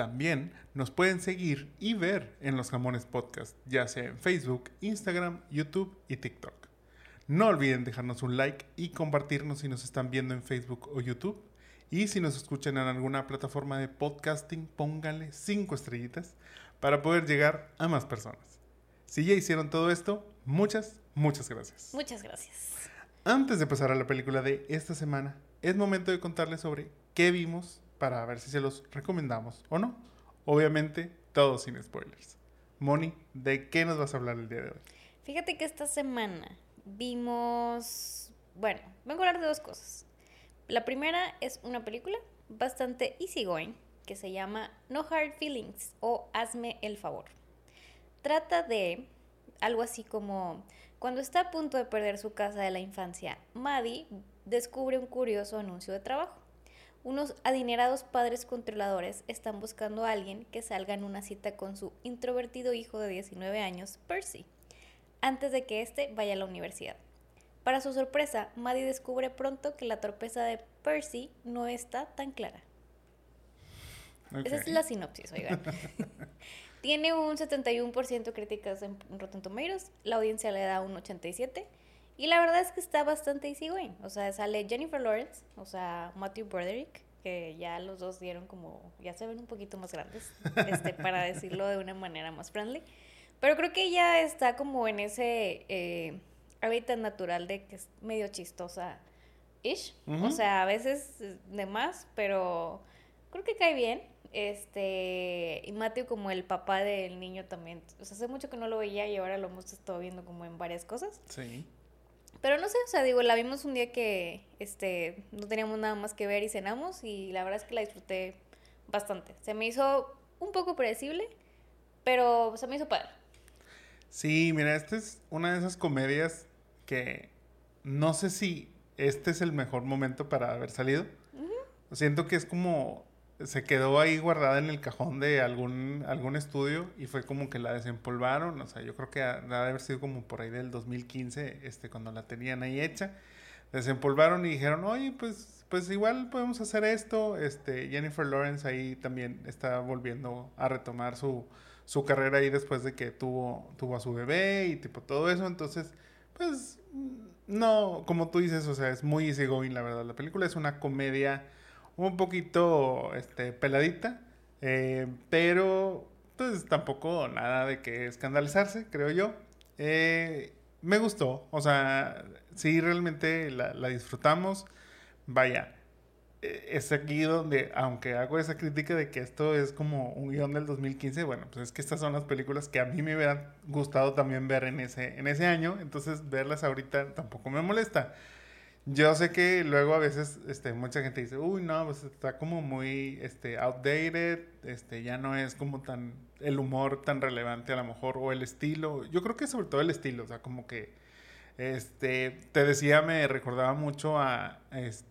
También nos pueden seguir y ver en los Jamones Podcast, ya sea en Facebook, Instagram, YouTube y TikTok. No olviden dejarnos un like y compartirnos si nos están viendo en Facebook o YouTube. Y si nos escuchan en alguna plataforma de podcasting, pónganle 5 estrellitas para poder llegar a más personas. Si ya hicieron todo esto, muchas, muchas gracias. Muchas gracias. Antes de pasar a la película de esta semana, es momento de contarles sobre qué vimos para ver si se los recomendamos o no. Obviamente, todo sin spoilers. Moni, ¿de qué nos vas a hablar el día de hoy? Fíjate que esta semana vimos, bueno, vengo a hablar de dos cosas. La primera es una película bastante easygoing que se llama No Hard Feelings o Hazme el favor. Trata de algo así como cuando está a punto de perder su casa de la infancia, Maddie descubre un curioso anuncio de trabajo. Unos adinerados padres controladores están buscando a alguien que salga en una cita con su introvertido hijo de 19 años, Percy, antes de que éste vaya a la universidad. Para su sorpresa, Maddie descubre pronto que la torpeza de Percy no está tan clara. Esa es la sinopsis, oigan. Tiene un 71% críticas en Rotten Tomatoes, la audiencia le da un 87%, y la verdad es que está bastante easygoing. O sea, sale Jennifer Lawrence, o sea, Matthew Broderick, que ya los dos dieron como, ya se ven un poquito más grandes, este, para decirlo de una manera más friendly. Pero creo que ella está como en ese eh, hábitat natural de que es medio chistosa. Ish. O Ujú. sea, a veces de más, pero creo que cae bien. Este, y Matthew como el papá del niño también. O sea, hace mucho que no lo veía y ahora lo hemos estado viendo como en varias cosas. Sí. Pero no sé, o sea, digo, la vimos un día que este, no teníamos nada más que ver y cenamos y la verdad es que la disfruté bastante. Se me hizo un poco predecible, pero se me hizo padre. Sí, mira, esta es una de esas comedias que no sé si este es el mejor momento para haber salido. Siento que es como se quedó ahí guardada en el cajón de algún, algún estudio y fue como que la desempolvaron. O sea, yo creo que ha, de haber sido como por ahí del 2015, este, cuando la tenían ahí hecha. Desempolvaron y dijeron, oye, pues, pues igual podemos hacer esto. Este, Jennifer Lawrence ahí también está volviendo a retomar su, su carrera ahí después de que tuvo, tuvo a su bebé y tipo todo eso. Entonces, pues, no, como tú dices, o sea, es muy easygoing, la verdad. La película es una comedia un poquito este, peladita, eh, pero pues tampoco nada de que escandalizarse, creo yo. Eh, me gustó, o sea, sí, realmente la, disfrutamos. Vaya, eh, es aquí donde, aunque hago esa crítica de que esto es como un guion del 2015, bueno, pues es que estas son las películas que a mí me hubieran gustado también ver en ese, en ese año, entonces verlas ahorita tampoco me molesta. Yo sé que luego a veces este, mucha gente dice, uy, no, pues está como muy este, outdated, este, ya no es como tan el humor tan relevante a lo mejor, o el estilo. Yo creo que sobre todo el estilo, o sea, como que, este, te decía, me recordaba mucho a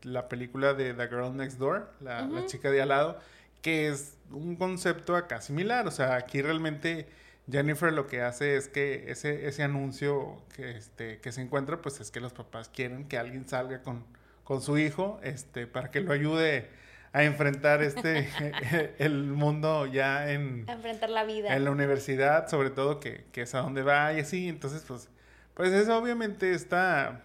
la película de The Girl Next Door, la, la chica de al lado, que es un concepto acá similar, o sea, aquí realmente Jennifer lo que hace es que ese, ese anuncio que, este, que se encuentra, pues es que los papás quieren que alguien salga con, con su hijo este, para que lo ayude a enfrentar este, el mundo ya en, A enfrentar la vida. en la universidad, sobre todo que, que es a donde va y así. Entonces, pues, pues eso obviamente está,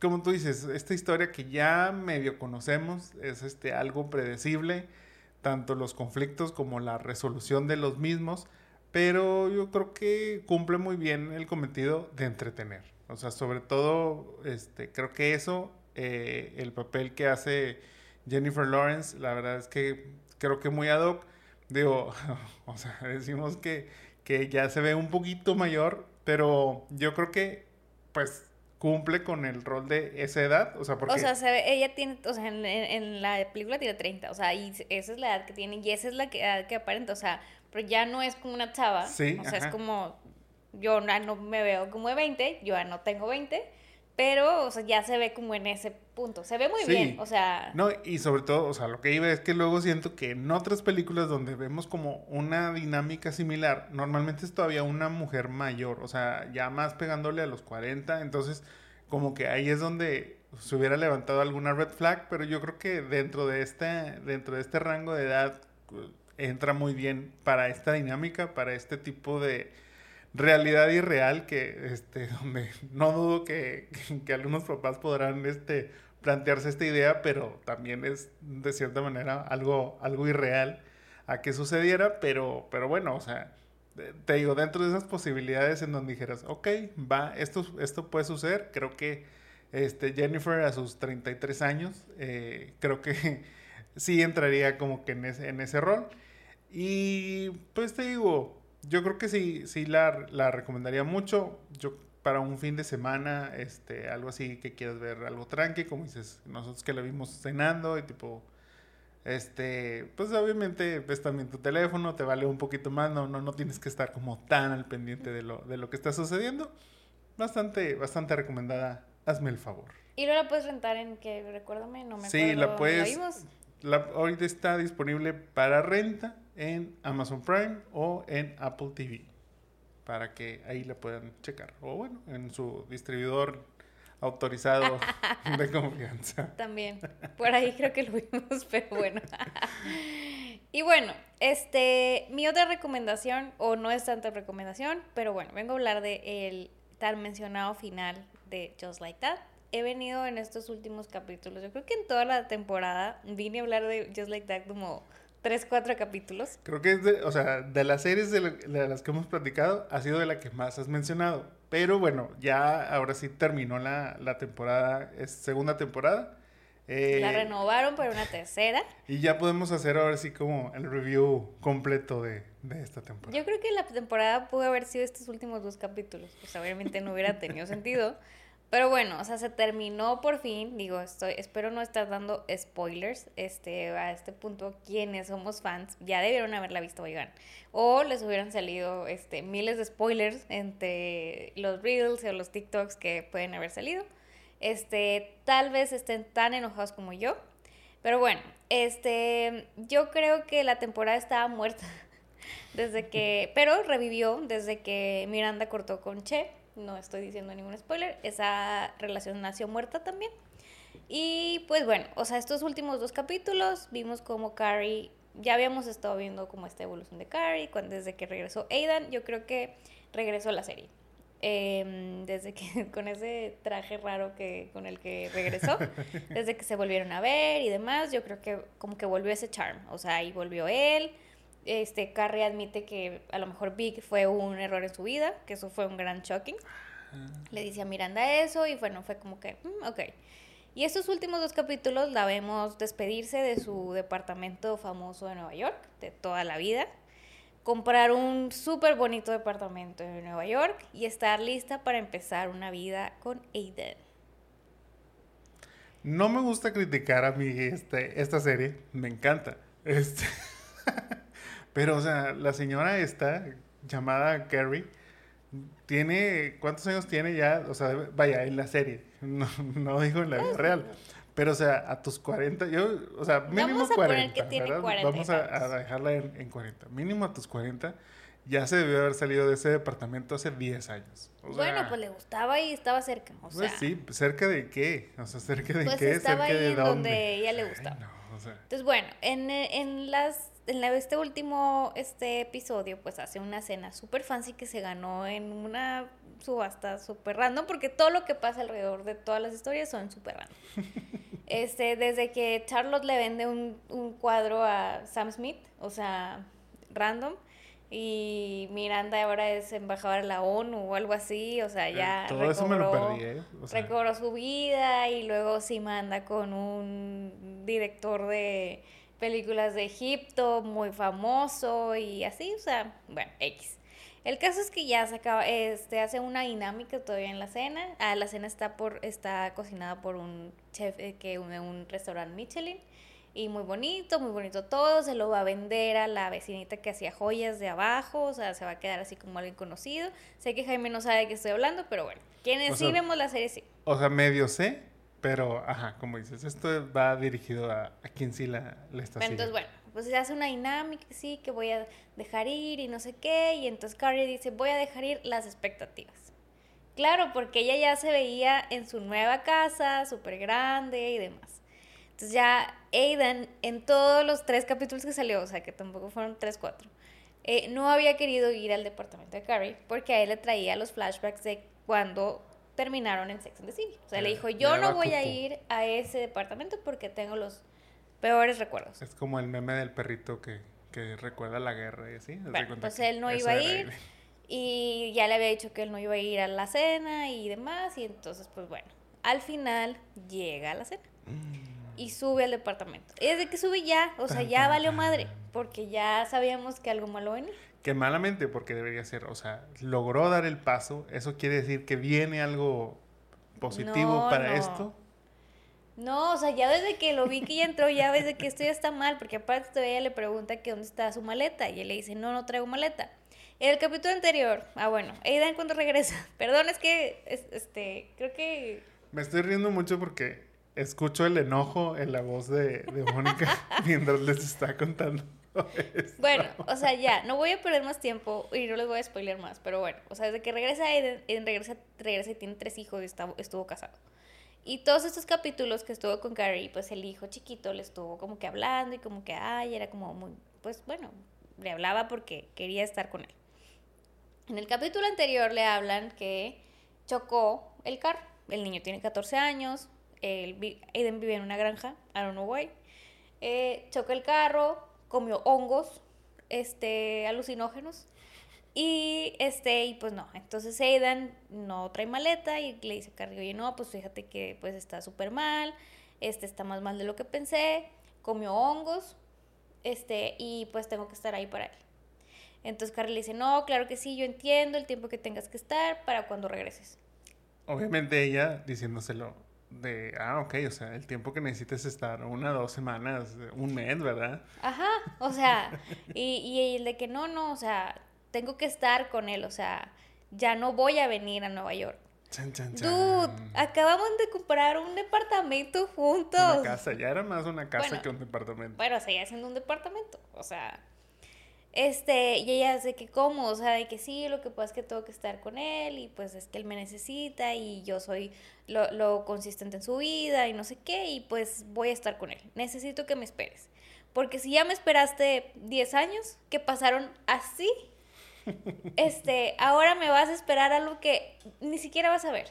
como tú dices, esta historia que ya medio conocemos, es este, algo predecible, tanto los conflictos como la resolución de los mismos pero yo creo que cumple muy bien el cometido de entretener. O sea, sobre todo, este, creo que eso, eh, el papel que hace Jennifer Lawrence, la verdad es que creo que muy ad hoc. Digo, o sea, decimos que, que ya se ve un poquito mayor, pero yo creo que, pues, cumple con el rol de esa edad. O sea, porque... O sea, se ve- ella tiene, o sea, en, en- en la película tiene 30, o sea, y esa es la edad que tiene y esa es la que, edad que aparenta, o sea, pero ya no es como una chava, Sí, o sea, ajá. es como Yo no, no me veo como de 20, yo ya no tengo 20, pero, o sea, ya se ve como en ese punto. Se ve muy Sí. bien, o sea... No, y sobre todo, o sea, lo que iba es que luego siento que en otras películas donde vemos como una dinámica similar, normalmente es todavía una mujer mayor, o sea, ya más pegándole a los 40, entonces como que ahí es donde se hubiera levantado alguna red flag, pero yo creo que dentro de este, dentro de este rango de edad entra muy bien para esta dinámica, para este tipo de realidad irreal que este donde no dudo que, que algunos papás podrán este plantearse esta idea, pero también es de cierta manera algo, algo irreal a que sucediera, pero, pero bueno, o sea, de- te digo, dentro de esas posibilidades en donde dijeras, ok, va, esto, esto puede suceder, creo que este, Jennifer a sus 33 años, eh, creo que sí entraría como que en ese, en ese rol. Y pues te digo, yo creo que sí, sí la, la recomendaría mucho. Yo para un fin de semana, este, algo así que quieras ver, algo tranqui, como dices, nosotros que la vimos cenando y tipo, este, pues obviamente ves también tu teléfono, te vale un poquito más, no, no, no tienes que estar como tan al pendiente de lo, de lo que está sucediendo. Bastante, bastante recomendada, hazme el favor. Y luego la puedes rentar en que, recuérdame, no me Sí, acuerdo. la ¿dónde puedes-? La, ahorita está disponible para renta en Amazon Prime o en Apple TV. Para que ahí la puedan checar. O bueno, en su distribuidor autorizado de confianza. También. Por ahí creo que lo vimos, pero bueno. y bueno, este, mi otra recomendación, o no es tanta recomendación, pero bueno, vengo a hablar de el tan mencionado final de Just Like That. He venido en estos últimos capítulos, yo creo que en toda la temporada vine a hablar de Just Like That como 3, 4 capítulos. Creo que es de, o sea, de las series de, la- de las que hemos platicado, ha sido de la que más has mencionado. Pero bueno, ya ahora sí terminó la, la temporada, es segunda temporada. Eh, La renovaron para una tercera. y ya podemos hacer ahora sí como el review completo de, de esta temporada. Yo creo que la temporada pudo haber sido estos últimos dos capítulos. Pues obviamente no hubiera tenido sentido. Pero bueno, o sea, se terminó por fin. Digo, estoy, espero no estar dando spoilers. Este, a este punto, quienes somos fans ya debieron haberla visto, oigan. O les hubieran salido este, miles de spoilers entre los reels o los TikToks que pueden haber salido. Este, tal vez estén tan enojados como yo. Pero bueno, este, yo creo que la temporada estaba muerta desde que, pero revivió desde que Miranda cortó con Che. No estoy diciendo ningún spoiler. Esa relación nació muerta también. Y pues bueno, o sea, estos últimos dos capítulos vimos como Carrie, ya habíamos estado viendo como esta evolución de Carrie, cuando, desde que regresó Aidan, yo creo que regresó la serie. Em, desde que con ese traje raro que con el que regresó, desde que se volvieron a ver y demás, yo creo que como que volvió ese charm, o sea, ahí volvió él. Este Carrie admite que a lo mejor Big fue un error en su vida, que eso fue un gran shocking. Le dice a Miranda eso y bueno, fue como que, "Mm, ok. Y estos últimos dos capítulos la vemos despedirse de su departamento famoso de Nueva York, de toda la vida, comprar un súper bonito departamento en Nueva York y estar lista para empezar una vida con Aiden. No me gusta criticar a mí este, esta serie, me encanta. Este, pero, o sea, la señora esta, llamada Carrie, tiene, ¿cuántos años tiene ya? O sea, vaya, en la serie, no, no digo en la vida real. Pero, o sea, a tus 40, yo, o sea, mínimo Vamos a poner 40. que tiene ¿verdad? 40 y Vamos a, a dejarla en, en 40. Mínimo a tus 40, ya se debió haber salido de ese departamento hace 10 años. O bueno, sea, pues le gustaba y estaba cerca, o sea, pues sí, ¿cerca de qué? O sea, ¿cerca de pues qué? estaba ¿Cerca ahí de en dónde? donde ella le Ay, gustaba. no, o sea, Entonces, bueno, en, en las en este último este episodio, pues hace una cena súper fancy que se ganó en una subasta súper random, porque todo lo que pasa alrededor de todas las historias son súper random. Este, desde que Charlotte le vende un, un cuadro a Sam Smith, o sea, random, y Miranda ahora es embajadora de la ONU o algo así, o sea, ya Eh, todo eso me lo perdí, ¿eh? O sea, recobró su vida y luego sí manda con un director de películas de Egipto muy famoso y así, o sea, bueno, X. El caso es que ya se acaba, este, hace una dinámica todavía en la cena. Ah, la cena está por, está cocinada por un chef eh, que un, un restaurante Michelin. y muy bonito, muy bonito todo, se lo va a vender a la vecinita que hacía joyas de abajo, o sea, se va a quedar así como alguien conocido. Sé que Jaime no sabe de qué estoy hablando, pero bueno, quienes sí vemos la serie sí. O sea, medio sé, pero, ajá, como dices, esto va dirigido a, a quien sí la, le está Entonces, bueno, pues se hace una dinámica, sí, que voy a dejar ir y no sé qué, y entonces Carrie dice, voy a dejar ir las expectativas. Claro, porque ella ya se veía en su nueva casa, súper grande y demás. Entonces ya Aidan, en todos los tres capítulos que salió, o sea que tampoco fueron tres, cuatro, eh, no había querido ir al departamento de Carrie porque a él le traía los flashbacks de cuando terminaron en Sex and the City. O sea, le dijo, yo no voy a ir a ese departamento porque tengo los peores recuerdos. Es como el meme del perrito que, que recuerda la guerra y así. Bueno, pues él no iba a ir y ya le había dicho que él no iba a ir a la cena y demás y entonces pues bueno, al final llega a la cena. Mm y sube al departamento. Es de que sube ya, o sea, ya valió madre, porque ya sabíamos que algo malo venía. Que malamente, porque debería ser, o sea, logró dar el paso, eso quiere decir que viene algo positivo para esto. No, o sea, ya desde que lo vi que ya entró, ya ves de que esto ya está mal, porque aparte todavía le pregunta que dónde está su maleta, y él le dice, no, no traigo maleta. En el capítulo anterior, ah, bueno, Aidan cuando regresa, perdón, es que, este, creo que... Me estoy riendo mucho porque escucho el enojo en la voz de, de Mónica mientras les está contando. Bueno, o sea, ya, no voy a perder más tiempo y no les voy a spoiler más, pero bueno, o sea, desde que regresa Eden, regresa, regresa y tiene tres hijos y está, estuvo casado. Y todos estos capítulos que estuvo con Carrie, pues el hijo chiquito le estuvo como que hablando y como que, ay, era como muy, pues bueno, le hablaba porque quería estar con él. En el capítulo anterior le hablan que chocó el carro. El niño tiene 14 años, Aiden vive en una granja, I don't know why. Eh, chocó el carro, comió hongos, este, alucinógenos. Y este, y pues no, entonces Aidan no trae maleta y le dice a Carrie, oye, no, pues fíjate que pues está súper mal, este está más mal de lo que pensé, comió hongos, este, y pues tengo que estar ahí para él. Entonces Carrie le dice, no, claro que sí, yo entiendo el tiempo que tengas que estar para cuando regreses. Obviamente ella diciéndoselo de, ah, ok, o sea, el tiempo que necesites estar, una, dos semanas, un mes, ¿verdad? Ajá, o sea, y, y el de que no, no, o sea, tengo que estar con él, o sea, ya no voy a venir a Nueva York. Chan, chan, chan. Dude, acabamos de comprar un departamento juntos. Una casa, ya era más una casa que un departamento. Bueno, seguía siendo un departamento, o sea, este, y ella dice que cómo, o sea, de que sí, lo que pasa es que tengo que estar con él y pues es que él me necesita y yo soy lo, lo consistente en su vida y no sé qué y pues voy a estar con él. Necesito que me esperes. Porque si ya me esperaste 10 años, que pasaron así, este, ahora me vas a esperar algo que ni siquiera vas a ver.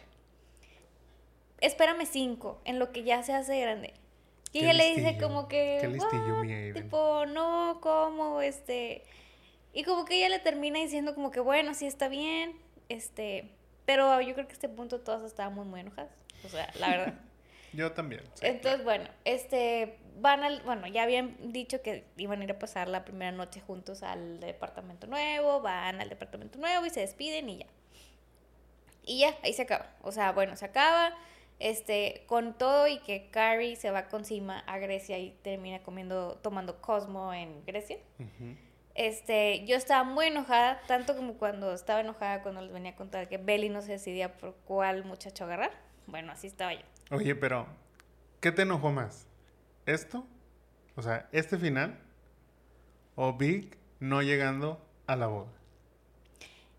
Espérame 5, en lo que ya se hace grande. Y ella le dice como que, Qué listillo, mi tipo, no, ¿cómo? Este, y como que ella le termina diciendo como que, bueno, sí está bien, este, pero yo creo que a este punto todas estábamos muy enojadas, o sea, la verdad. yo también. Entonces, bueno, este, van al, bueno, ya habían dicho que iban a ir a pasar la primera noche juntos al departamento nuevo, van al departamento nuevo y se despiden y ya. Y ya, ahí se acaba. O sea, bueno, se acaba este, con todo y que Carrie se va con Sima a Grecia y termina comiendo, tomando Cosmo en Grecia. Este, yo estaba muy enojada, tanto como cuando estaba enojada cuando les venía a contar que Belly no se decidía por cuál muchacho agarrar. Bueno, así estaba yo. Oye, pero, ¿qué te enojó más? ¿Esto? O sea, este final o Big no llegando a la boda.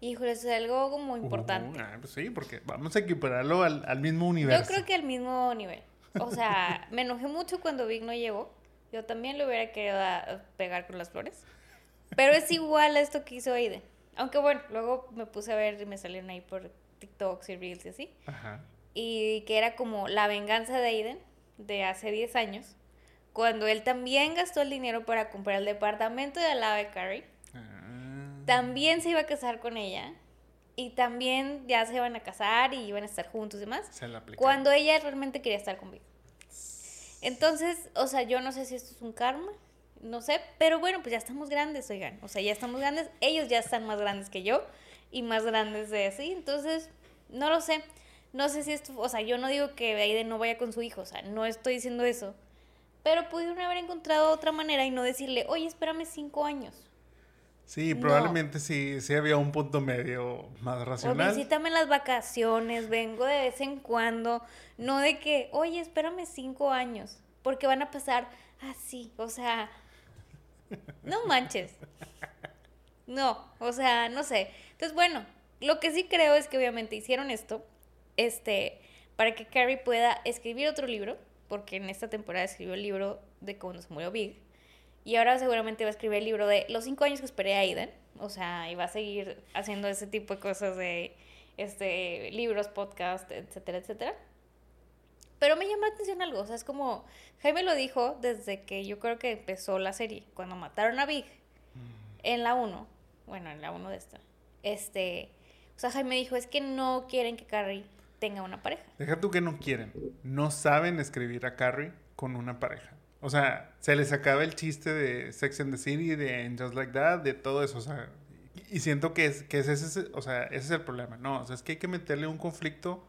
Híjole, es algo como importante. Uh, pues sí, porque vamos a equipararlo al, al, mismo universo. Yo creo que al mismo nivel. O sea, me enojé mucho cuando Vic no llegó. Yo también le hubiera querido pegar con las flores. Pero es igual a esto que hizo Aiden. Aunque bueno, luego me puse a ver y me salieron ahí por TikToks y Reels y así. Ajá. Y que era como la venganza de Aiden de hace 10 años. Cuando él también gastó el dinero para comprar el departamento de al lado de Carrie también se iba a casar con ella y también ya se iban a casar y iban a estar juntos y demás. cuando ella realmente quería estar conmigo. Entonces, o sea, yo no sé si esto es un karma, no sé, pero bueno, pues ya estamos grandes, oigan, o sea, ya estamos grandes, ellos ya están más grandes que yo y más grandes de así, entonces, no lo sé, no sé si esto, o sea, yo no digo que Aiden no vaya con su hijo, o sea, no estoy diciendo eso, Pero pudieron haber encontrado otra manera y no decirle, oye, espérame cinco años. Sí, probablemente sí, sí había un punto medio más racional. O visítame las vacaciones, vengo de vez en cuando. No de que, oye, espérame cinco años, porque van a pasar así. o sea, no manches. No, o sea, no sé. Entonces, bueno, lo que sí creo es que obviamente hicieron esto, este, para que Carrie pueda escribir otro libro, porque en esta temporada escribió el libro de cuando se murió Big, y ahora seguramente va a escribir el libro de los cinco años que esperé a Aiden, o sea, y va a seguir haciendo ese tipo de cosas de este, libros, podcast, etcétera, etcétera. Pero me llama la atención algo, o sea, es como, Jaime lo dijo desde que yo creo que empezó la serie, cuando mataron a Big, en la 1, bueno, en la 1 de esta, este, o sea, Jaime dijo, es que no quieren que Carrie tenga una pareja. Deja tú que no quieren, no saben escribir a Carrie con una pareja. O sea, se les acaba el chiste de Sex and the City, de Just Like That, de todo eso, o sea, y siento que es, que es ese, o sea, ese es el problema, no, o sea, es que hay que meterle un conflicto,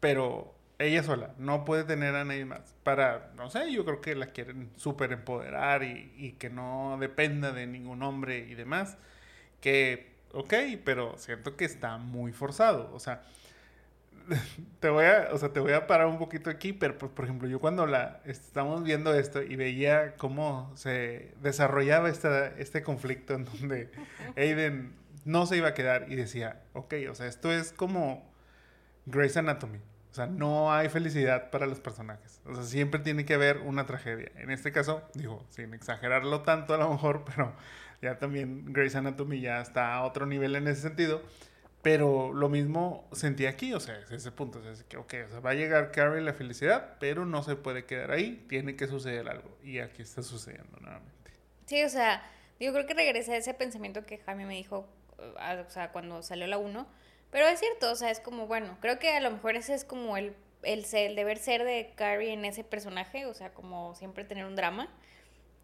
pero ella sola, no puede tener a nadie más. Para, no sé, yo creo que la quieren súper empoderar y, y, que no dependa de ningún hombre y demás. Que, ok, pero siento que está muy forzado. O sea, te voy a, o sea, te voy a parar un poquito aquí, pero por, por ejemplo, yo cuando la estamos viendo esto y veía cómo se desarrollaba esta, este conflicto en donde Aiden no se iba a quedar y decía, ok, o sea, esto es como Grey's Anatomy. O sea, no hay felicidad para los personajes. O sea, siempre tiene que haber una tragedia. En este caso, digo, sin exagerarlo tanto a lo mejor, pero ya también Grey's Anatomy ya está a otro nivel en ese sentido. Pero lo mismo sentí aquí, o sea, es ese punto. es que, ok, o sea, va a llegar Carrie la felicidad, pero no se puede quedar ahí, tiene que suceder algo. Y aquí está sucediendo nuevamente. Sí, o sea, yo creo que regresé a ese pensamiento que Jaime me dijo, eh, o sea, cuando salió la 1 pero es cierto, o sea, es como, bueno, creo que a lo mejor ese es como el, el, el deber ser de Carrie en ese personaje, o sea, como siempre tener un drama.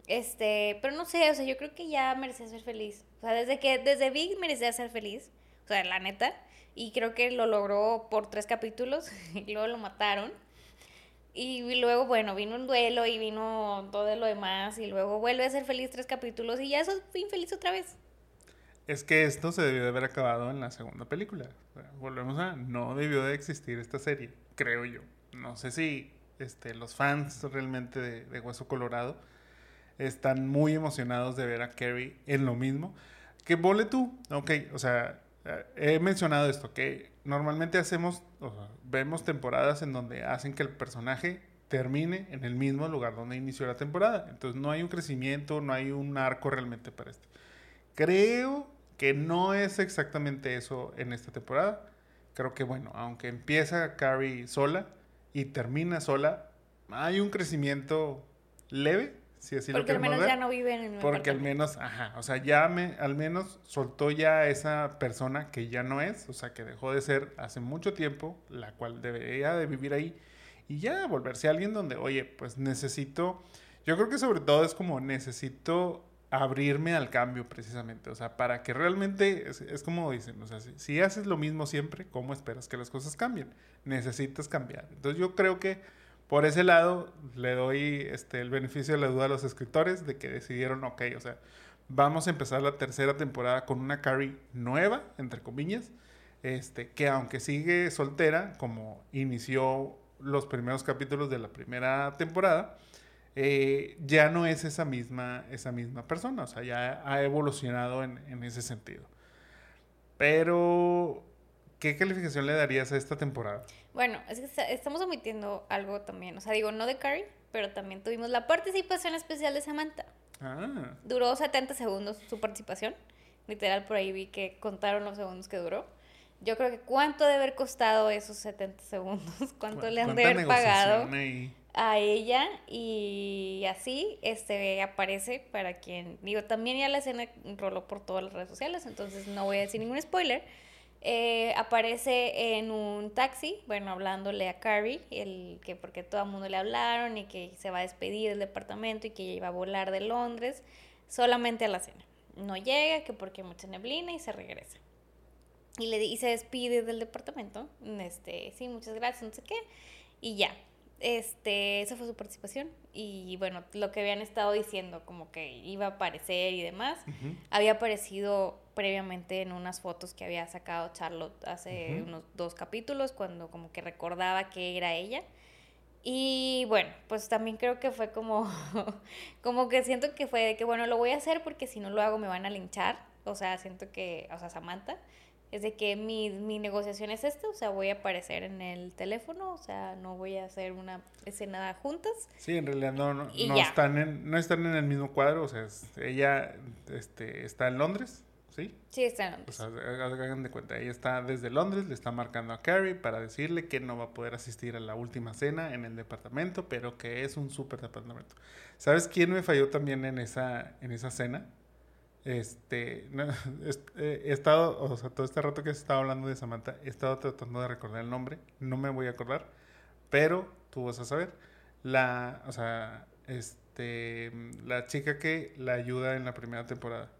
Este, pero no sé, o sea, yo creo que ya merecía ser feliz. O sea, desde que, desde Big merecía ser feliz, o sea, la neta. Y creo que lo logró por tres capítulos y luego lo mataron. Y luego, bueno, vino un duelo y vino todo lo demás y luego vuelve a ser feliz tres capítulos y ya es infeliz otra vez es que esto se debió de haber acabado en la segunda película. volvemos a, no debió de existir esta serie, creo yo. No sé si este, los fans realmente de, Hueso Colorado están muy emocionados de ver a Carrie en lo mismo. Que vole tú, ok, o sea, he mencionado esto, que normalmente hacemos, vemos temporadas en donde hacen que el personaje termine en el mismo lugar donde inició la temporada. Entonces no hay un crecimiento, no hay un arco realmente para este. Creo que no es exactamente eso en esta temporada. Creo que, bueno, aunque empieza Carrie sola y termina sola, hay un crecimiento leve, si así Porque lo al menos ya no vive en Porque al menos, ajá, o sea, ya me, al menos soltó ya esa persona que ya no es, o sea, que dejó de ser hace mucho tiempo, la cual debería de vivir ahí, y ya volverse alguien donde, oye, pues necesito, yo creo que sobre todo es como necesito abrirme al cambio precisamente. O sea, para que realmente, es, como dicen, o sea, si, haces lo mismo siempre, ¿cómo esperas que las cosas cambien? Necesitas cambiar. Entonces yo creo que por ese lado le doy este, el beneficio de la duda a los escritores de que decidieron, ok, o sea, vamos a empezar la tercera temporada con una Carrie nueva, entre comillas, este, que aunque sigue soltera, como inició los primeros capítulos de la primera temporada, eh, ya no es esa misma, esa misma persona, o sea, ya ha evolucionado en, en ese sentido. Pero, ¿qué calificación le darías a esta temporada? Bueno, es que estamos omitiendo algo también, o sea, digo, no de Carrie, pero también tuvimos la participación especial de Samantha. Ah. Duró 70 segundos su participación. Literal, por ahí vi que contaron los segundos que duró. Yo creo que cuánto debe haber costado esos 70 segundos, cuánto le han de haber pagado a ella y así este aparece para quien digo también ya la escena roló por todas las redes sociales entonces no voy a decir ningún spoiler eh, aparece en un taxi bueno hablándole a Carrie el que porque todo el mundo le hablaron y que se va a despedir del departamento y que ella iba a volar de Londres solamente a la cena. No llega que porque hay mucha neblina y se regresa. Y le y se despide del departamento este sí muchas gracias no sé qué y ya este, esa fue su participación. Y bueno, lo que habían estado diciendo, como que iba a aparecer y demás, había aparecido previamente en unas fotos que había sacado Charlotte hace unos dos capítulos, cuando como que recordaba que era ella. Y bueno, pues también creo que fue como, como que siento que fue de que, bueno, lo voy a hacer porque si no lo hago me van a linchar. O sea, siento que, o sea, Samantha, es de que mi, mi negociación es esta, o sea, voy a aparecer en el teléfono, o sea, no voy a hacer una escena juntas. Sí, en realidad no, no, están, en, no están en el mismo cuadro, o sea, ella este, está en Londres, ¿sí? Sí, está en Londres. O sea, hagan de cuenta, ella está desde Londres, le está marcando a Carrie para decirle que no va a poder asistir a la última cena en el departamento, pero que es un súper departamento. ¿Sabes quién me falló también en esa, en esa cena? Este, he estado, o sea, todo este rato que he estado hablando de Samantha, he estado tratando de recordar el nombre, no me voy a acordar, pero tú vas a saber. La, o sea, este, la chica que la ayuda en la primera temporada.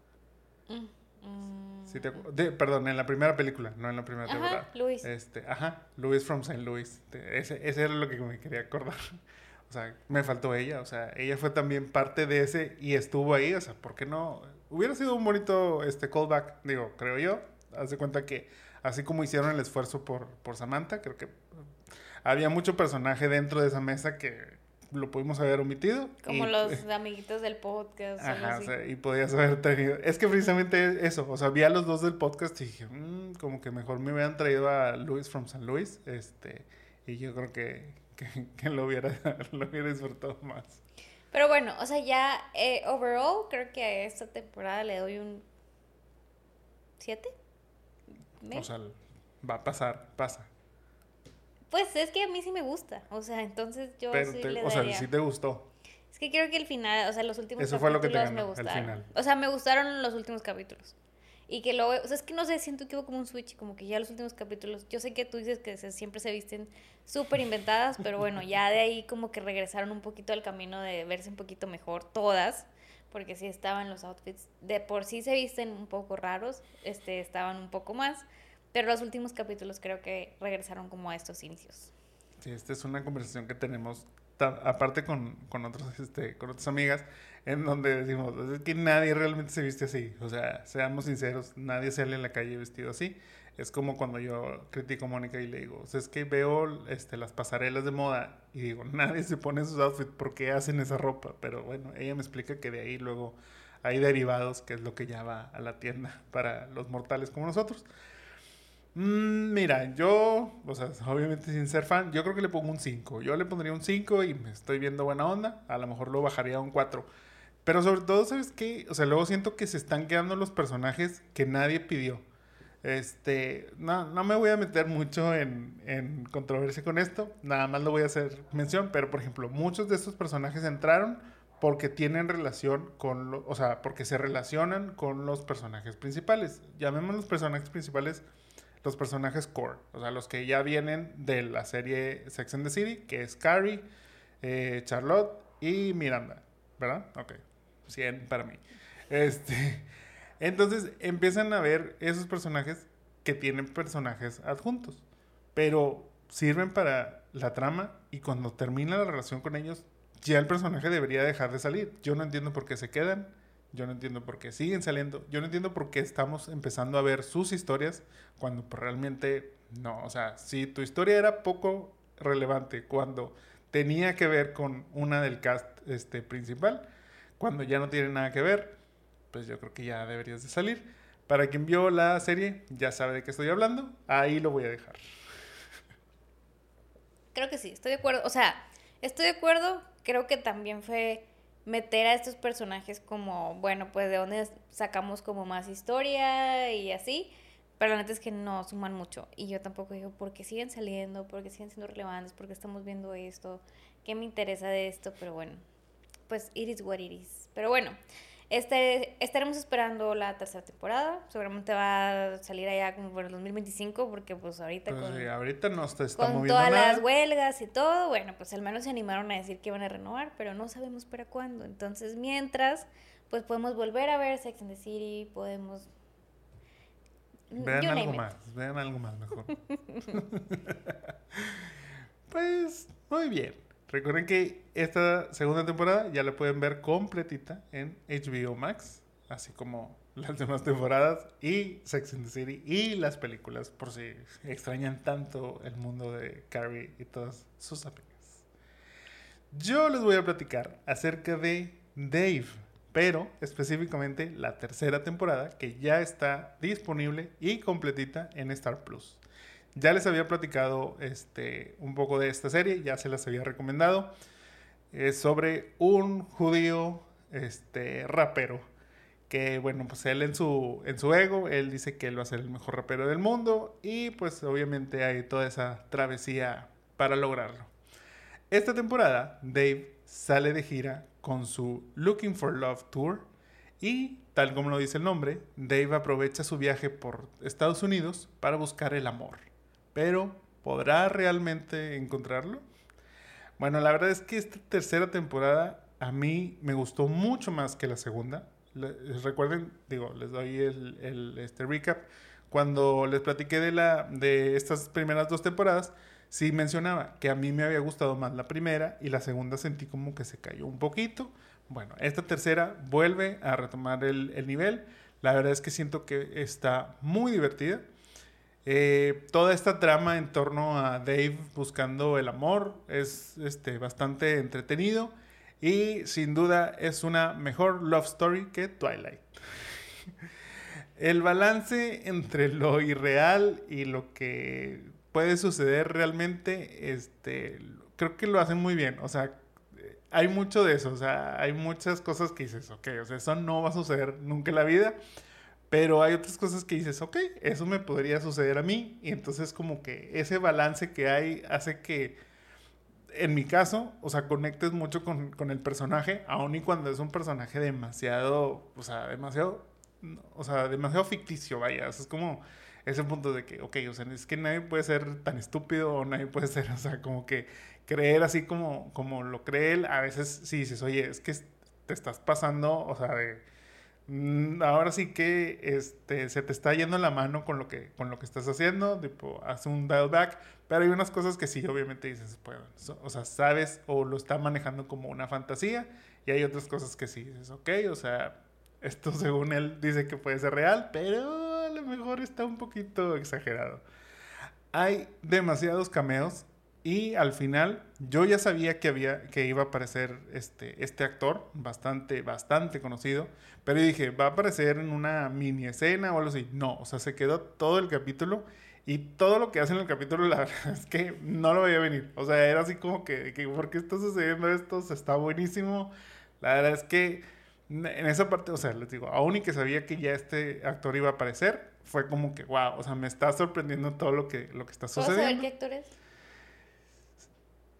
Mm, mm. perdón, en la primera película, no en la primera ajá, temporada. Luis. Este, ajá, Luis from St. Louis. Ese, ese era lo que me quería acordar. O sea, me faltó ella, o sea, ella fue también parte de ese y estuvo ahí, o sea, ¿por qué no? Hubiera sido un bonito este callback, digo, creo yo. Haz de cuenta que así como hicieron el esfuerzo por, por Samantha, creo que había mucho personaje dentro de esa mesa que lo pudimos haber omitido. Como los amiguitos del podcast. Ajá, o sea, y podías haber tenido. Es que precisamente eso, o sea, vi a los dos del podcast y dije, mmm, como que mejor me hubieran traído a Luis from San Luis, este, y yo creo que, que, lo, hubiera, lo hubiera disfrutado más. Pero bueno, o sea, ya eh, overall creo que a esta temporada le doy un 7. O sea, va a pasar, pasa. Pues es que a mí sí me gusta, o sea, entonces yo sí le O sea, sí te gustó. Es que creo que el final, o sea, los últimos Eso capítulos fue lo que te me gustaron. O sea, me gustaron los últimos capítulos. Y que luego, o sea, es que no sé, siento que hubo como un switch, como que ya los últimos capítulos, yo sé que tú dices que siempre se visten súper inventadas, pero bueno, ya de ahí como que regresaron un poquito al camino de verse un poquito mejor todas, porque sí estaban los outfits, de por sí se visten un poco raros, este, estaban un poco más, pero los últimos capítulos creo que regresaron como a estos inicios. Sí, esta es una conversación que tenemos aparte con, con, otros, este, con otras amigas, en donde decimos, es que nadie realmente se viste así. O sea, seamos sinceros, nadie sale en la calle vestido así. Es como cuando yo critico a Mónica y le digo, o sea, es que veo este, las pasarelas de moda y digo, nadie se pone esos outfits, ¿por qué hacen esa ropa? Pero bueno, ella me explica que de ahí luego hay derivados, que es lo que ya va a la tienda para los mortales como nosotros. Mm, mira, yo, o sea, obviamente sin ser fan, yo creo que le pongo un 5. Yo le pondría un 5 y me estoy viendo buena onda. A lo mejor lo bajaría a un 4. Pero sobre todo, ¿sabes qué? O sea, luego siento que se están quedando los personajes que nadie pidió. Este, no, no me voy a meter mucho en, en controversia con esto. Nada más lo voy a hacer mención. Pero, por ejemplo, muchos de estos personajes entraron porque tienen relación con, o sea, porque se relacionan con los personajes principales. Llamemos los personajes principales los personajes core, o sea, los que ya vienen de la serie Sex and the City, que es Carrie, eh, Charlotte y Miranda, ¿verdad? Ok, 100 para mí. Este, entonces empiezan a ver esos personajes que tienen personajes adjuntos, pero sirven para la trama y cuando termina la relación con ellos, ya el personaje debería dejar de salir. Yo no entiendo por qué se quedan yo no entiendo por qué siguen saliendo. Yo no entiendo por qué estamos empezando a ver sus historias cuando pues, realmente no. O sea, si tu historia era poco relevante cuando tenía que ver con una del cast este, principal, cuando ya no tiene nada que ver, pues yo creo que ya deberías de salir. Para quien vio la serie, ya sabe de qué estoy hablando. Ahí lo voy a dejar. Creo que sí, estoy de acuerdo. O sea, estoy de acuerdo. Creo que también fue meter a estos personajes como, bueno, pues de dónde sacamos como más historia y así. Pero la neta es que no suman mucho. Y yo tampoco digo, ¿por qué siguen saliendo? ¿Por qué siguen siendo relevantes? ¿Por qué estamos viendo esto? ¿Qué me interesa de esto? Pero bueno, pues it is what it is. Pero bueno, este, estaremos esperando la tercera temporada. Seguramente va a salir allá como por el 2025, porque pues ahorita pues con, ahorita no está con todas las huelgas y todo, bueno, pues al menos se animaron a decir que iban a renovar, pero no sabemos para cuándo. Entonces, mientras, pues podemos volver a ver Sex and the City, podemos... Vean algo más, vean algo más mejor. pues, muy bien. Recuerden que esta segunda temporada ya la pueden ver completita en HBO Max, así como las demás temporadas y Sex and the City y las películas, por si extrañan tanto el mundo de Carrie y todas sus amigas. Yo les voy a platicar acerca de Dave, pero específicamente la tercera temporada que ya está disponible y completita en Star Plus. Ya les había platicado este, un poco de esta serie, ya se las había recomendado. Es sobre un judío este, rapero. Que bueno, pues él en su, en su ego, él dice que él va a ser el mejor rapero del mundo. Y pues obviamente hay toda esa travesía para lograrlo. Esta temporada, Dave sale de gira con su Looking for Love Tour. Y, tal como lo dice el nombre, Dave aprovecha su viaje por Estados Unidos para buscar el amor pero ¿podrá realmente encontrarlo? Bueno, la verdad es que esta tercera temporada a mí me gustó mucho más que la segunda. recuerden, digo, les doy el, este recap. Cuando les platiqué de, la, de estas primeras dos temporadas, sí mencionaba que a mí me había gustado más la primera y la segunda sentí como que se cayó un poquito. Bueno, esta tercera vuelve a retomar el, el nivel. La verdad es que siento que está muy divertida. Eh, toda esta trama en torno a Dave buscando el amor es este, bastante entretenido y sin duda es una mejor love story que Twilight. el balance entre lo irreal y lo que puede suceder realmente, este, creo que lo hacen muy bien. O sea, hay mucho de eso, o sea, hay muchas cosas que dices, ok, o sea, eso no va a suceder nunca en la vida. Pero hay otras cosas que dices, ok, eso me podría suceder a mí. Y entonces como que ese balance que hay hace que, en mi caso, o sea, conectes mucho con, con el personaje, aun y cuando es un personaje demasiado, o sea, demasiado, o sea, demasiado ficticio, vaya. es como ese punto de que, ok, o sea, es que nadie puede ser tan estúpido o nadie puede ser, o sea, como que creer así como, como lo cree él. A veces sí dices, oye, es que te estás pasando, o sea, de ahora sí que este, se te está yendo la mano con lo que, con lo que estás haciendo, tipo, hace un dial back, pero hay unas cosas que sí, obviamente dices, pues, o sea, sabes o lo está manejando como una fantasía, y hay otras cosas que sí dices, ok, o sea, esto según él dice que puede ser real, pero a lo mejor está un poquito exagerado. Hay demasiados cameos y al final, yo ya sabía que, había, que iba a aparecer este, este actor, bastante, bastante conocido, pero dije, va a aparecer en una mini escena o algo así. No, o sea, se quedó todo el capítulo y todo lo que hace en el capítulo, la verdad es que no lo veía venir. O sea, era así como que, que ¿por qué está sucediendo esto? O está buenísimo. La verdad es que en esa parte, o sea, les digo, aún y que sabía que ya este actor iba a aparecer, fue como que, wow, o sea, me está sorprendiendo todo lo que, lo que está sucediendo. ¿Puedo saber qué actor es?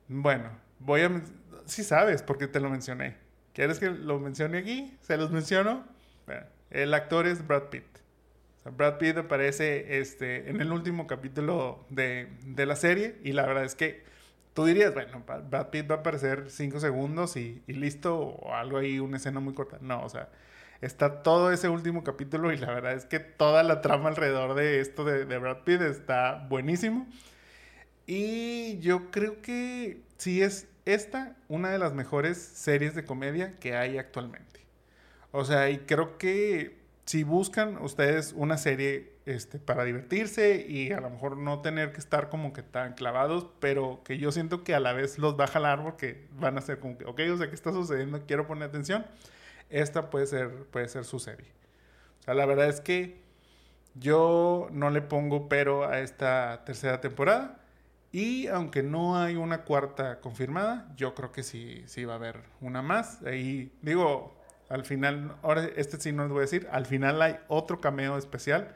Bueno, voy a... Sí sabes, porque te lo mencioné. ¿Quieres que lo mencione aquí? ¿Se los menciono? el actor es Brad Pitt. Brad Pitt aparece este, en el último capítulo de, la serie y la verdad es que tú dirías, bueno, Brad Pitt va a aparecer cinco segundos y, listo, o algo ahí, una escena muy corta. No, o sea, está todo ese último capítulo y la verdad es que toda la trama alrededor de esto de, de Brad Pitt está buenísimo. Y yo creo que sí es esta una de las mejores series de comedia que hay actualmente. O sea, y creo que si buscan ustedes una serie este, para divertirse y a lo mejor no tener que estar como que tan clavados, pero que yo siento que a la vez los va a jalar porque van a ser como que, ok, o sea, ¿qué está sucediendo? Quiero poner atención. Esta puede ser, puede ser su serie. O sea, la verdad es que yo no le pongo pero a esta tercera temporada. Y aunque no hay una cuarta confirmada, yo creo que sí, sí va a haber una más. Ahí digo, al final, ahora este sí no les voy a decir, al final hay otro cameo especial.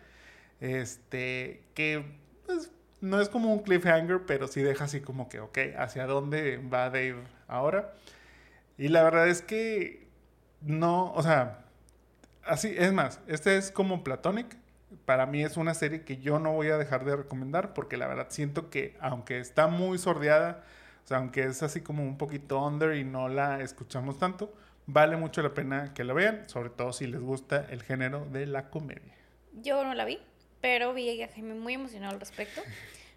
Este, que pues, no es como un cliffhanger, pero sí deja así como que, ok, ¿hacia dónde va Dave ahora? Y la verdad es que no, o sea, así, es más, este es como Platonic, para mí es una serie que yo no voy a dejar de recomendar porque la verdad siento que aunque está muy sordeada, o sea, aunque es así como un poquito under y no la escuchamos tanto, vale mucho la pena que la vean, sobre todo si les gusta el género de la comedia. Yo no la vi, pero vi a Jaime muy emocionado al respecto.